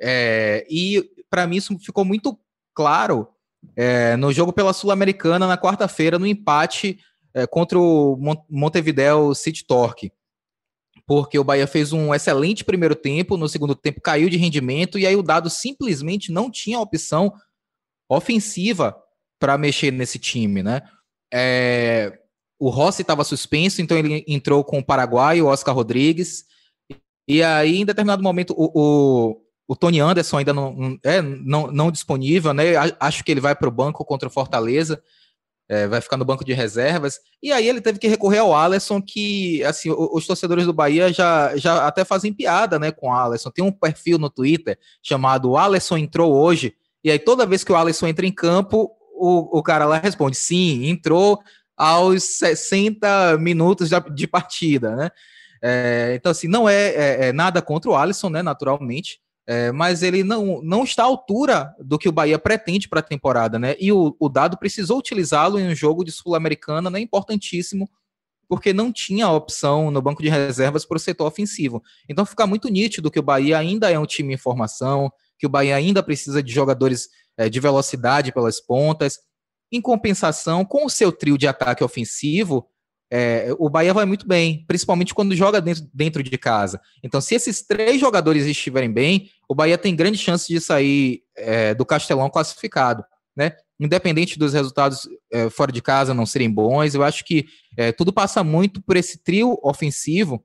É, e para mim isso ficou muito claro é, no jogo pela Sul-Americana na quarta-feira, no empate é, contra o Montevideo City Torque. Porque o Bahia fez um excelente primeiro tempo, no segundo tempo caiu de rendimento, e aí o Dado simplesmente não tinha opção ofensiva para mexer nesse time, né? É, o Rossi estava suspenso, então ele entrou com o Paraguai, o Oscar Rodrigues, e aí em determinado momento o, o, o Tony Anderson ainda não é não, não disponível, né? Acho que ele vai para o banco contra o Fortaleza é, vai ficar no banco de reservas. E aí ele teve que recorrer ao Alisson, que assim, os torcedores do Bahia já, já até fazem piada né, com o Alisson. Tem um perfil no Twitter chamado Alisson entrou hoje. E aí, toda vez que o Alisson entra em campo, o, o cara lá responde: sim, entrou aos 60 minutos de partida, né? É, então, assim, não é, é, é, nada contra o Alisson, né? Naturalmente. É, mas ele não, não está à altura do que o Bahia pretende para a temporada, né? E o, o Dado precisou utilizá-lo em um jogo de Sul-Americana, né? Importantíssimo, porque não tinha opção no banco de reservas para o setor ofensivo. Então fica muito nítido que o Bahia ainda é um time em formação, que o Bahia ainda precisa de jogadores é, de velocidade pelas pontas. Em compensação, com o seu trio de ataque ofensivo, é, o Bahia vai muito bem, principalmente quando joga dentro, dentro de casa. Então, se esses três jogadores estiverem bem, o Bahia tem grande chance de sair é, do Castelão classificado, né? Independente dos resultados é, fora de casa não serem bons, eu acho que é, tudo passa muito por esse trio ofensivo.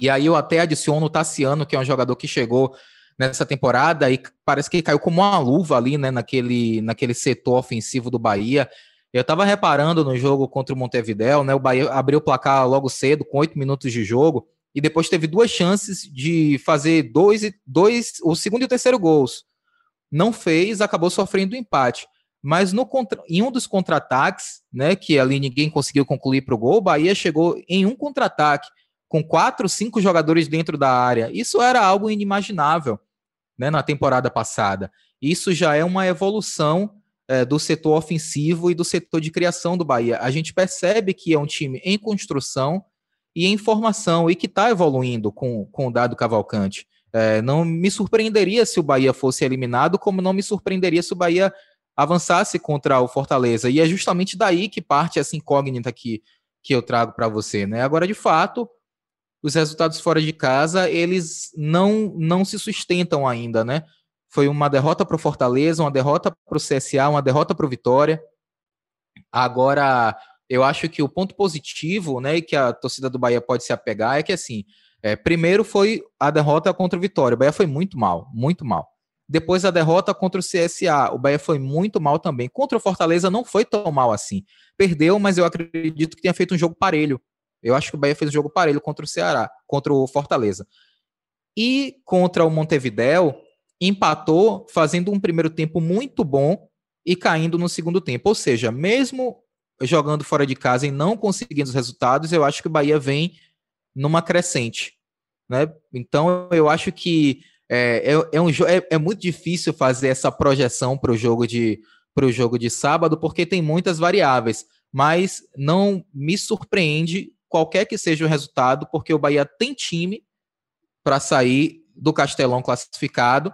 E aí eu até adiciono o Tassiano, que é um jogador que chegou nessa temporada e parece que caiu como uma luva ali, né, naquele, naquele setor ofensivo do Bahia. Eu estava reparando no jogo contra o Montevideo, né? O Bahia abriu o placar logo cedo, com oito minutos de jogo, e depois teve duas chances de fazer dois, dois o segundo e o terceiro gols. Não fez, acabou sofrendo o um empate. Mas no contra, em um dos contra-ataques, né, que ali ninguém conseguiu concluir para o gol, o Bahia chegou em um contra-ataque com quatro, cinco jogadores dentro da área. Isso era algo inimaginável né, na temporada passada. Isso já é uma evolução é, do setor ofensivo e do setor de criação do Bahia. A gente percebe que é um time em construção e em formação e que está evoluindo com, com o dado Cavalcante. É, não me surpreenderia se o Bahia fosse eliminado, como não me surpreenderia se o Bahia avançasse contra o Fortaleza. E é justamente daí que parte essa incógnita que, que eu trago para você. Né? Agora, de fato, os resultados fora de casa, eles não, não se sustentam ainda, né? Foi uma derrota para o Fortaleza, uma derrota para o CSA, uma derrota para o Vitória. Agora, eu acho que o ponto positivo, né, e que a torcida do Bahia pode se apegar é que assim, é, primeiro foi a derrota contra o Vitória. O Bahia foi muito mal, muito mal. Depois a derrota contra o CSA, o Bahia foi muito mal também. Contra o Fortaleza não foi tão mal assim. Perdeu, mas eu acredito que tenha feito um jogo parelho. Eu acho que o Bahia fez um jogo parelho contra o Ceará, contra o Fortaleza. E contra o Montevideo, empatou fazendo um primeiro tempo muito bom e caindo no segundo tempo. Ou seja, mesmo jogando fora de casa e não conseguindo os resultados, eu acho que o Bahia vem numa crescente. Né? Então eu acho que é, é, é um, é, é muito difícil fazer essa projeção para o jogo de jogo de sábado, porque tem muitas variáveis, mas não me surpreende qualquer que seja o resultado, porque o Bahia tem time para sair do Castelão classificado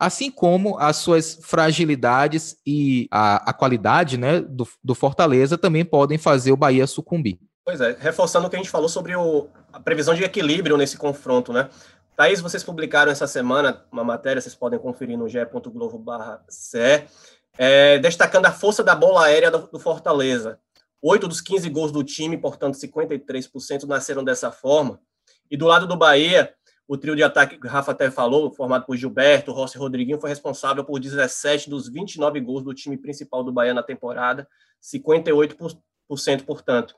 assim como as suas fragilidades e a, a qualidade né, do, do, Fortaleza também podem fazer o Bahia sucumbir.
Pois é, reforçando o que a gente falou sobre o, a previsão de equilíbrio nesse confronto, né? Thaís, vocês publicaram essa semana uma matéria, vocês podem conferir no ge.globo.ce, é, destacando a força da bola aérea do, do Fortaleza. Oito dos 15 gols do time, portanto 53%, nasceram dessa forma. E do lado do Bahia, o trio de ataque que o Rafa até falou, formado por Gilberto, Rossi e Rodriguinho, foi responsável por 17 dos 29 gols do time principal do Bahia na temporada, 58% portanto.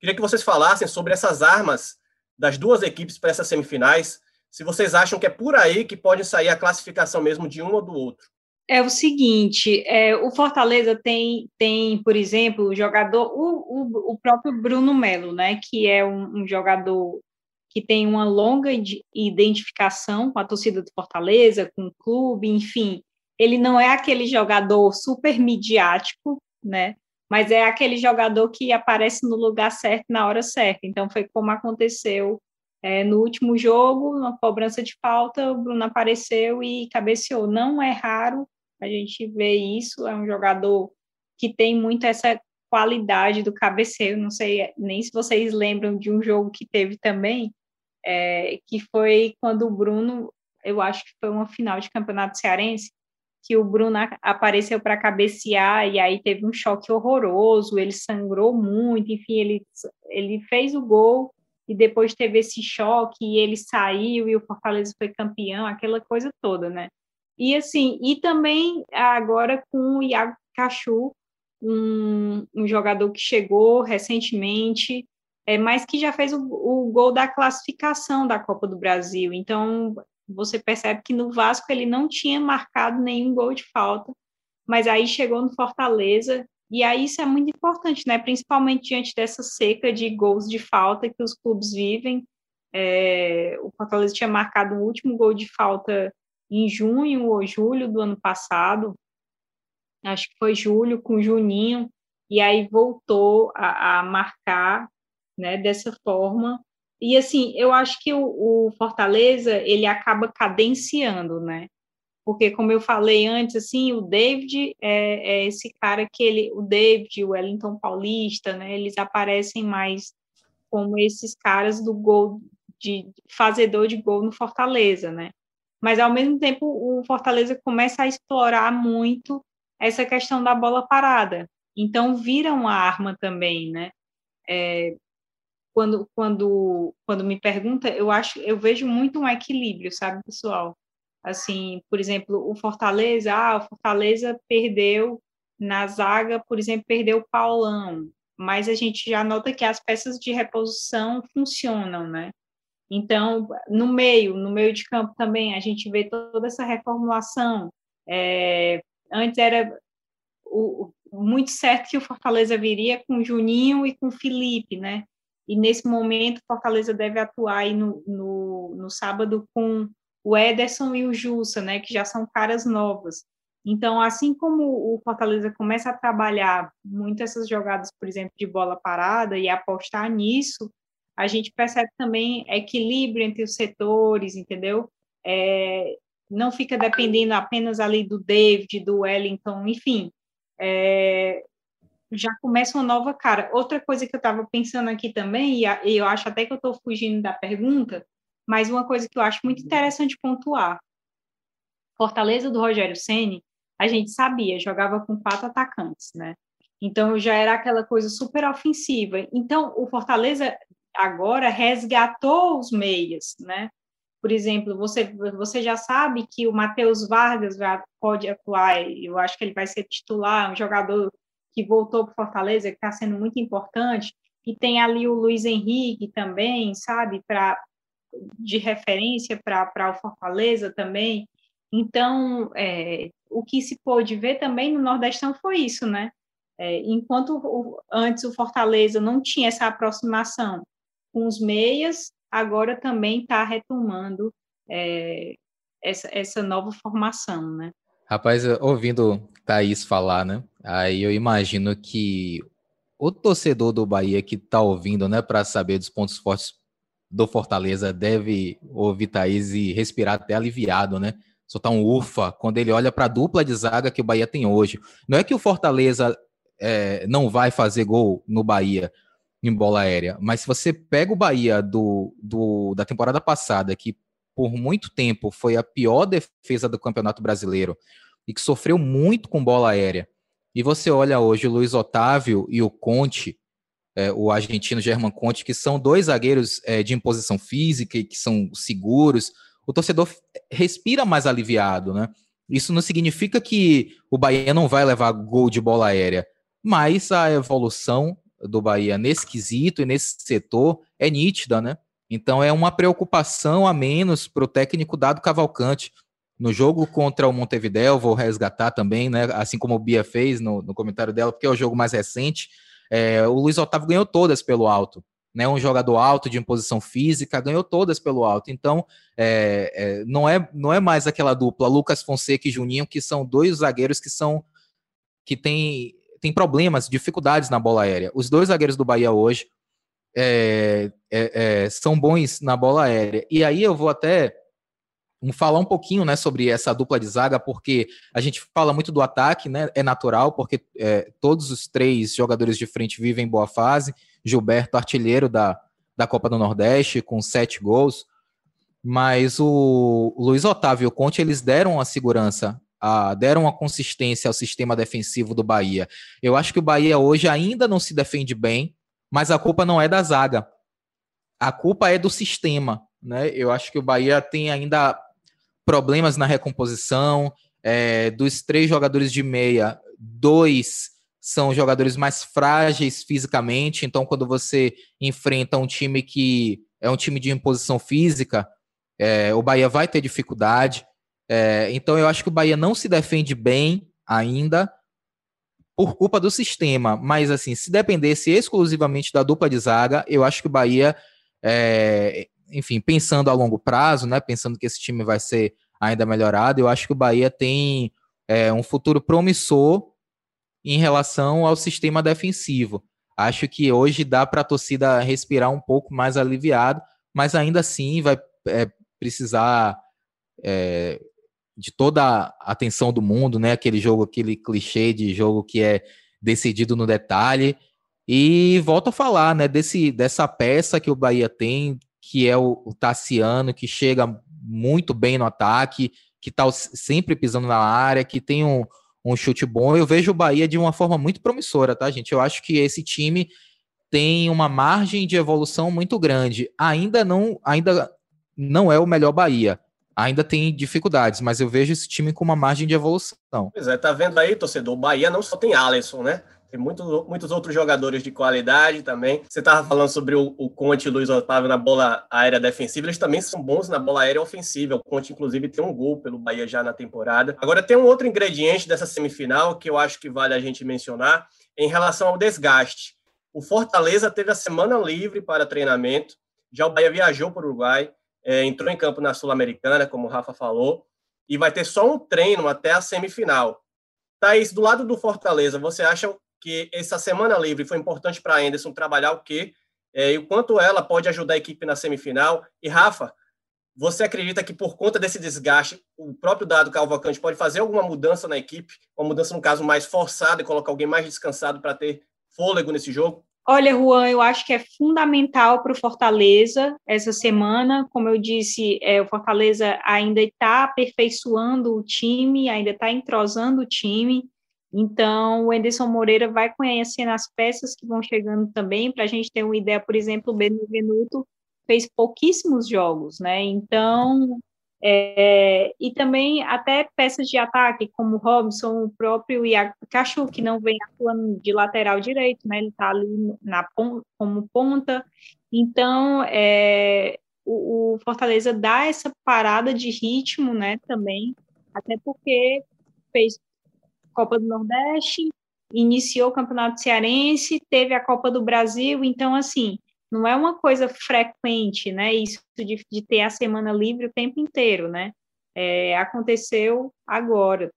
Queria que vocês falassem sobre essas armas das duas equipes para essas semifinais, se vocês acham que é por aí que pode sair a classificação mesmo de um ou do outro.
É o seguinte, é, o Fortaleza tem, tem, por exemplo, o jogador, o, o, o próprio Bruno Melo, né, que é um, um jogador que tem uma longa identificação com a torcida do Fortaleza, com o clube, enfim. Ele não é aquele jogador super midiático, né? Mas é aquele jogador que aparece no lugar certo na hora certa. Então foi como aconteceu é, no último jogo, na cobrança de falta, o Bruno apareceu e cabeceou. Não é raro a gente ver isso. É um jogador que tem muito essa qualidade do cabeceio. Não sei nem se vocês lembram de um jogo que teve também, é, que foi quando o Bruno, eu acho que foi uma final de campeonato cearense, que o Bruno apareceu para cabecear e aí teve um choque horroroso, ele sangrou muito, enfim, ele, ele fez o gol e depois teve esse choque e ele saiu e o Fortaleza foi campeão, aquela coisa toda, né? E assim, e também agora com o Iago Cachu, um, um jogador que chegou recentemente, é, mas que já fez o, o gol da classificação da Copa do Brasil. Então, você percebe que no Vasco ele não tinha marcado nenhum gol de falta, mas aí chegou no Fortaleza, e aí isso é muito importante, né? Principalmente diante dessa seca de gols de falta que os clubes vivem. É, o Fortaleza tinha marcado o último gol de falta em junho ou julho do ano passado, acho que foi julho, com Juninho, e aí voltou a, a marcar né, dessa forma. E assim, eu acho que o, o, Fortaleza ele acaba cadenciando, né? Porque como eu falei antes, assim, o David é, é esse cara que ele, o David, o Wellington Paulista, né? Eles aparecem mais como esses caras do gol de fazedor de gol no Fortaleza, né? Mas ao mesmo tempo o Fortaleza começa a explorar muito essa questão da bola parada. Então vira uma arma também, né? É, quando, quando, quando me pergunta, eu acho, eu vejo muito um equilíbrio, sabe, pessoal? Assim, por exemplo, o Fortaleza, ah, o Fortaleza perdeu na zaga, por exemplo, perdeu o Paulão, mas a gente já nota que as peças de reposição funcionam, né? Então, no meio, no meio de campo também, a gente vê toda essa reformulação. É, antes era o, muito certo que o Fortaleza viria com Juninho e com Felipe, né? E nesse momento, Fortaleza deve atuar no, no, no sábado com o Ederson e o Jussa, né, que já são caras novas. Então, assim como o Fortaleza começa a trabalhar muito essas jogadas, por exemplo, de bola parada e apostar nisso, a gente percebe também equilíbrio entre os setores, entendeu? É, não fica dependendo apenas ali do David, do Wellington, enfim. É, já começa uma nova cara. Outra coisa que eu estava pensando aqui também, e eu acho até que eu estou fugindo da pergunta, mas uma coisa que eu acho muito interessante pontuar. Fortaleza do Rogério Ceni, a gente sabia, jogava com quatro atacantes, né? Então já era aquela coisa super ofensiva. Então o Fortaleza agora resgatou os meias, né? Por exemplo, você, você já sabe que o Matheus Vargas pode atuar, eu acho que ele vai ser titular, um jogador que voltou para Fortaleza, que está sendo muito importante, e tem ali o Luiz Henrique também, sabe, para de referência para o Fortaleza também. Então, é, o que se pôde ver também no Nordestão foi isso, né? É, enquanto o, antes o Fortaleza não tinha essa aproximação com os meias, agora também está retomando é, essa, essa nova formação, né?
Rapaz, ouvindo Thaís falar, né? Aí eu imagino que o torcedor do Bahia que tá ouvindo, né, para saber dos pontos fortes do Fortaleza, deve ouvir Thaís e respirar até aliviado, né? Soltar um ufa quando ele olha para a dupla de zaga que o Bahia tem hoje. Não é que o Fortaleza é, não vai fazer gol no Bahia em bola aérea, mas se você pega o Bahia do, do da temporada passada, que por muito tempo foi a pior defesa do Campeonato Brasileiro e que sofreu muito com bola aérea. E você olha hoje o Luiz Otávio e o Conte, é, o argentino German Conte, que são dois zagueiros é, de imposição física e que são seguros, o torcedor respira mais aliviado, né? Isso não significa que o Bahia não vai levar gol de bola aérea, mas a evolução do Bahia nesse quesito e nesse setor é nítida, né? Então é uma preocupação a menos para o técnico dado Cavalcante. No jogo contra o Montevideo, vou resgatar também, né? Assim como o Bia fez no, no comentário dela, porque é o jogo mais recente. É, o Luiz Otávio ganhou todas pelo alto. Né, um jogador alto de imposição física, ganhou todas pelo alto. Então, é, é, não, é, não é mais aquela dupla Lucas Fonseca e Juninho, que são dois zagueiros que são que têm tem problemas, dificuldades na bola aérea. Os dois zagueiros do Bahia hoje é, é, é, são bons na bola aérea. E aí eu vou até falar um pouquinho né, sobre essa dupla de zaga, porque a gente fala muito do ataque, né? É natural, porque é, todos os três jogadores de frente vivem em boa fase. Gilberto, artilheiro da, da Copa do Nordeste, com sete gols. Mas o, Luiz Otávio e o Conte, eles deram a segurança a, deram uma consistência ao sistema defensivo do Bahia. Eu acho que o Bahia hoje ainda não se defende bem, mas a culpa não é da zaga. A culpa é do sistema. Né? Eu acho que o Bahia tem ainda problemas na recomposição. É, dos três jogadores de meia, dois são jogadores mais frágeis fisicamente. Então, quando você enfrenta um time que é um time de imposição física, é, o Bahia vai ter dificuldade. É, então eu acho que o Bahia não se defende bem ainda por culpa do sistema, mas assim, se dependesse exclusivamente da dupla de zaga, eu acho que o Bahia, é, enfim, pensando a longo prazo, né, pensando que esse time vai ser ainda melhorado, eu acho que o Bahia tem é, um futuro promissor em relação ao sistema defensivo. Acho que hoje dá para a torcida respirar um pouco mais aliviado, mas ainda assim vai é, precisar é, de toda a atenção do mundo, né? Aquele jogo, aquele clichê de jogo que é decidido no detalhe. E volto a falar, né, desse, dessa peça que o Bahia tem, que é o, o Tassiano, que chega muito bem no ataque, que está sempre pisando na área, que tem um, um chute bom. Eu vejo o Bahia de uma forma muito promissora, tá, gente? Eu acho que esse time tem uma margem de evolução muito grande. Ainda não, ainda não é o melhor Bahia, ainda tem dificuldades, mas eu vejo esse time com uma margem de evolução.
Pois é, tá vendo aí, torcedor? O Bahia não só tem Alisson, né? Tem muito, muitos outros jogadores de qualidade também. Você estava falando sobre o, o Conte e o Luiz Otávio na bola aérea defensiva. Eles também são bons na bola aérea ofensiva. O Conte, inclusive, tem um gol pelo Bahia já na temporada. Agora, tem um outro ingrediente dessa semifinal que eu acho que vale a gente mencionar em relação ao desgaste. O Fortaleza teve a semana livre para treinamento. Já o Bahia viajou para o Uruguai é, entrou em campo na Sul-Americana, como o Rafa falou, e vai ter só um treino até a semifinal. Thaís, do lado do Fortaleza, você acha que essa semana livre foi importante para a Anderson trabalhar o quê? É, e o quanto ela pode ajudar a equipe na semifinal? E, Rafa, você acredita que por conta desse desgaste, o próprio Dado Calvacante pode fazer alguma mudança na equipe? Uma mudança, no caso, mais forçada e colocar alguém mais descansado para ter fôlego nesse jogo?
Olha, Juan, eu acho que é fundamental para o Fortaleza essa semana. Como eu disse, é, o Fortaleza ainda está aperfeiçoando o time, ainda está entrosando o time. Então, o Enderson Moreira vai conhecendo as peças que vão chegando também, para a gente ter uma ideia, por exemplo, o Benevenuto fez pouquíssimos jogos, né? Então, é, e também até peças de ataque, como Robson, o próprio Iago Pikachu, que não vem atuando de lateral direito, né? Ele está ali na, como ponta. Então, é, o, o, Fortaleza dá essa parada de ritmo, né? Também, até porque fez Copa do Nordeste, iniciou o Campeonato Cearense, teve a Copa do Brasil, então, assim, não é uma coisa frequente, né? Isso de, de ter a semana livre o tempo inteiro, né? É, aconteceu agora.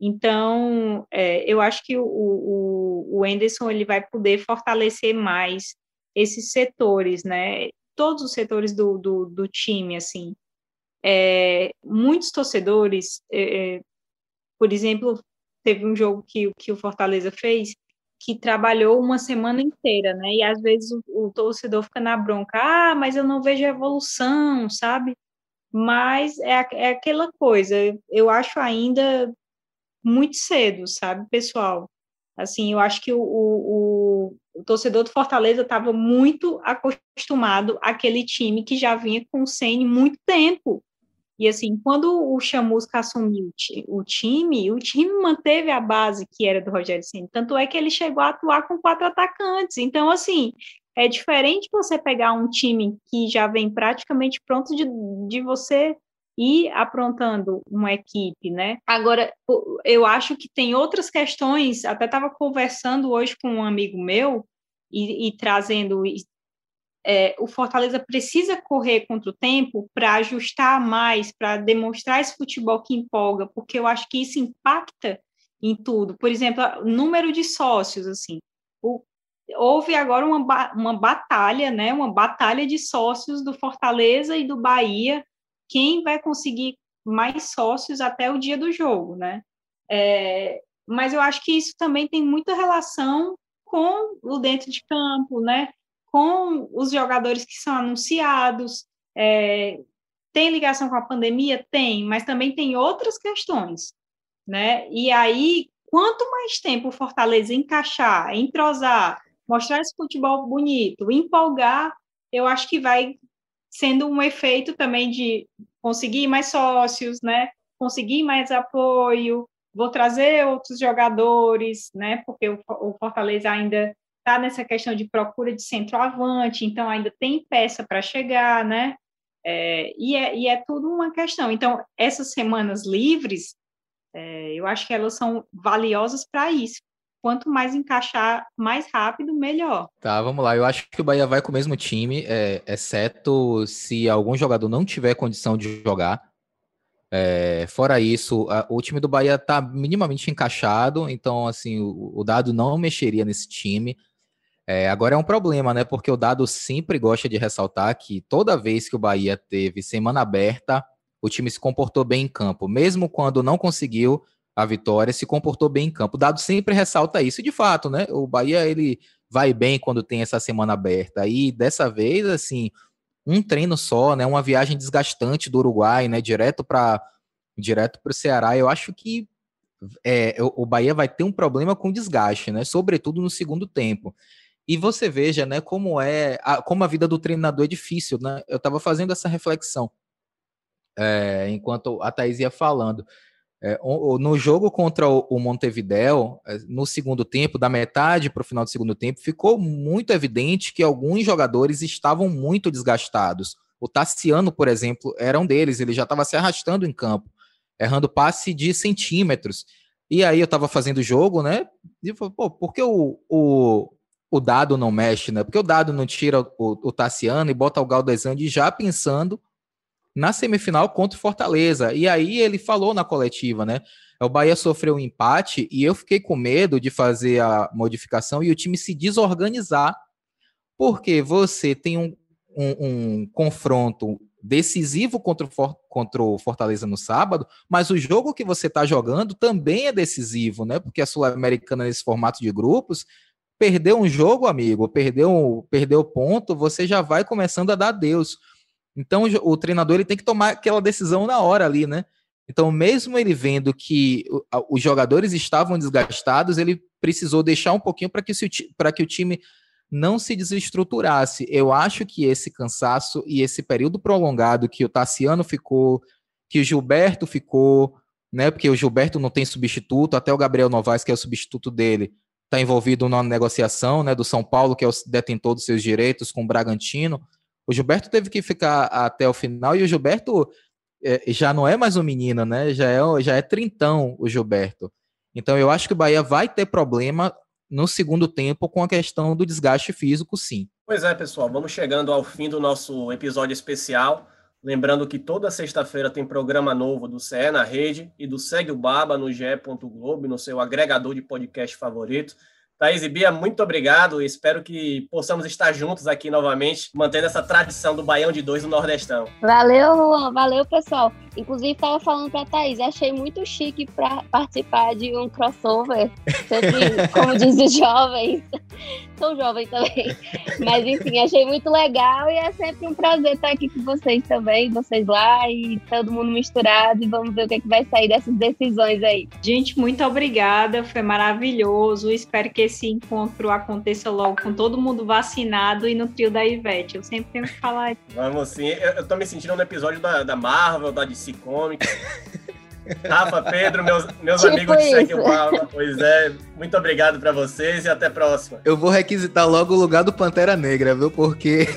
Então, é, eu acho que o, o, o Anderson ele vai poder fortalecer mais esses setores, né? Todos os setores do, do, do time, assim. É, muitos torcedores, é, é, por exemplo, teve um jogo que, que o Fortaleza fez que trabalhou uma semana inteira, né? E às vezes o, o, torcedor fica na bronca, ah, mas eu não vejo evolução, sabe? Mas é, é aquela coisa, eu acho ainda muito cedo, sabe, pessoal? Assim, eu acho que o, o, o torcedor do Fortaleza estava muito acostumado àquele time que já vinha com o Sene muito tempo. E assim, quando o Chamusca assumiu o time, o time manteve a base que era do Rogério Ceni. Tanto é que ele chegou a atuar com quatro atacantes. Então, assim, é diferente você pegar um time que já vem praticamente pronto de, de você ir aprontando uma equipe, né? Agora, eu acho que tem outras questões, até estava conversando hoje com um amigo meu e, e trazendo é, o Fortaleza precisa correr contra o tempo para ajustar mais, para demonstrar esse futebol que empolga, porque eu acho que isso impacta em tudo. Por exemplo, número de sócios, assim. O, houve agora uma, uma batalha, né, uma batalha de sócios do Fortaleza e do Bahia, quem vai conseguir mais sócios até o dia do jogo, né? É, mas eu acho que isso também tem muita relação com o dentro de campo, né? Com os jogadores que são anunciados. É, tem ligação com a pandemia? Tem, mas também tem outras questões, né? E aí, quanto mais tempo o Fortaleza encaixar, entrosar, mostrar esse futebol bonito, empolgar, eu acho que vai sendo um efeito também de conseguir mais sócios, né? Conseguir mais apoio, vou trazer outros jogadores, né? Porque o, o Fortaleza ainda está nessa questão de procura de centroavante, então ainda tem peça para chegar, né? É, e, é, e é tudo uma questão. Então, essas semanas livres, é, eu acho que elas são valiosas para isso, quanto mais encaixar mais rápido, melhor.
Tá, vamos lá. Eu acho que o Bahia vai com o mesmo time, é, exceto se algum jogador não tiver condição de jogar. É, fora isso, a, o time do Bahia tá minimamente encaixado, então assim, o, o Dado não mexeria nesse time. É, agora é um problema, né? Porque o Dado sempre gosta de ressaltar que toda vez que o Bahia teve semana aberta, o time se comportou bem em campo, mesmo quando não conseguiu a vitória, se comportou bem em campo. O Dado sempre ressalta isso, de fato, né? O Bahia ele vai bem quando tem essa semana aberta. E dessa vez, assim, um treino só, né? Uma viagem desgastante do Uruguai, né? Direto para direto o Ceará. Eu acho que é, o Bahia vai ter um problema com desgaste, né? Sobretudo no segundo tempo. E você veja, né? Como é, a, como a vida do treinador é difícil, né? Eu estava fazendo essa reflexão é, enquanto a Thaís ia falando. É, no jogo contra o Montevideo, é, no segundo tempo, da metade para o final do segundo tempo, ficou muito evidente que alguns jogadores estavam muito desgastados. O Tassiano, por exemplo, era um deles, ele já estava se arrastando em campo, errando passe de centímetros. E aí eu estava fazendo o jogo, né? E falei, pô, por que o, o, o dado não mexe, né? Porque o dado não tira o, o Tassiano e bota o Galdesandi já pensando na semifinal contra o Fortaleza. E aí ele falou na coletiva, né? O Bahia sofreu um empate e eu fiquei com medo de fazer a modificação e o time se desorganizar, porque você tem um, um, um confronto decisivo contra o, contra o Fortaleza no sábado, mas o jogo que você está jogando também é decisivo, né? Porque a Sul-Americana, nesse formato de grupos, perdeu um jogo, amigo, perdeu, perdeu ponto, você já vai começando a dar Deus. Então o, treinador ele tem que tomar aquela decisão na hora ali, né? Então, mesmo ele vendo que os jogadores estavam desgastados, ele precisou deixar um pouquinho para que, que o time não se desestruturasse. Eu acho que esse cansaço e esse período prolongado que o Tassiano ficou, que o Gilberto ficou, né? Porque o Gilberto não tem substituto, até o Gabriel Novaes, que é o substituto dele, está envolvido na negociação, né? Do São Paulo, que é o detentor dos seus direitos com o Bragantino. O Gilberto teve que ficar até o final e o Gilberto é, já não é mais um menino, né? Já é, já é trintão o Gilberto. Então eu acho que o Bahia vai ter problema no segundo tempo com a questão do desgaste físico, sim.
Pois é, pessoal, vamos chegando ao fim do nosso episódio especial. Lembrando que toda sexta-feira tem programa novo do CE na rede e do Segue o Baba no ge. Globo, no seu agregador de podcast favorito. Thaís e Bia, muito obrigado. Espero que possamos estar juntos aqui novamente, mantendo essa tradição do Baião de Dois do Nordestão.
Valeu, Juan. Valeu, pessoal. Inclusive, estava falando para Thaís, achei muito chique para participar de um crossover. Sempre, como dizem os jovens. Sou jovem também. Mas, enfim, achei muito legal e é sempre um prazer estar aqui com vocês também, vocês lá e todo mundo misturado. E vamos ver o que, é que vai sair dessas decisões aí.
Gente, muito obrigada. Foi maravilhoso. Espero que esse encontro aconteça logo com todo mundo vacinado e no trio da Ivete. Eu sempre tenho que falar.
Vamos sim. Eu, eu tô me sentindo no episódio da, da Marvel, da DC Comics. Rafa, Pedro, meus, meus tipo amigos de Segue o. Pois é, muito obrigado para vocês e até a próxima.
Eu vou requisitar logo o lugar do Pantera Negra, viu? Porque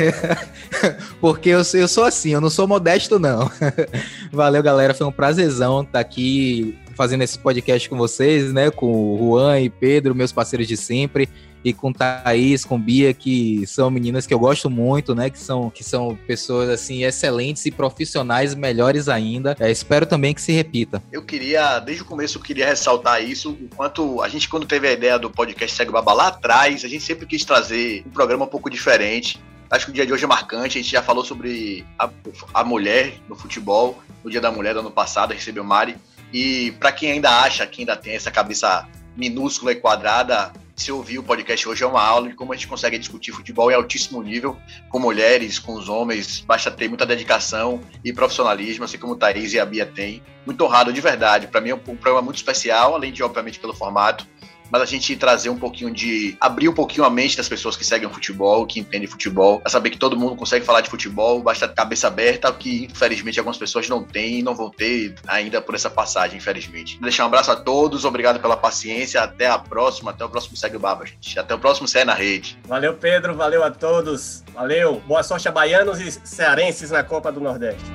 porque eu, eu sou assim, eu não sou modesto, não. Valeu, galera. Foi um prazerzão estar aqui fazendo esse podcast com vocês, né? Com o Juan e Pedro, meus parceiros de sempre e com Thaís, com Bia, que são meninas que eu gosto muito, né? Que são, que são pessoas, assim, excelentes e profissionais melhores ainda. É, espero também que se repita.
Eu queria, desde o começo, eu queria ressaltar isso, enquanto a gente, quando teve a ideia do podcast Segue Baba lá atrás, a gente sempre quis trazer um programa um pouco diferente. Acho que o dia de hoje é marcante. A gente já falou sobre a, a mulher no futebol. No Dia da Mulher do ano passado, recebeu Mari. E para quem ainda acha, que ainda tem essa cabeça minúscula e quadrada, se ouvir o podcast hoje é uma aula de como a gente consegue discutir futebol em altíssimo nível, com mulheres, com os homens, basta ter muita dedicação e profissionalismo, assim como o Thaís e a Bia têm. Muito honrado de verdade. Para mim é um programa muito especial, além de, obviamente, pelo formato, mas a gente trazer um pouquinho de. abrir um pouquinho a mente das pessoas que seguem o futebol, que entendem futebol, a saber que todo mundo consegue falar de futebol, basta cabeça aberta, que infelizmente algumas pessoas não têm e não vão ter ainda por essa passagem, infelizmente. Deixar um abraço a todos, obrigado pela paciência, até a próxima, até o próximo Segue o Baba, gente. Até o próximo Cé na Rede.
Valeu, Pedro, valeu a todos, valeu, boa sorte a baianos e cearenses na Copa do Nordeste.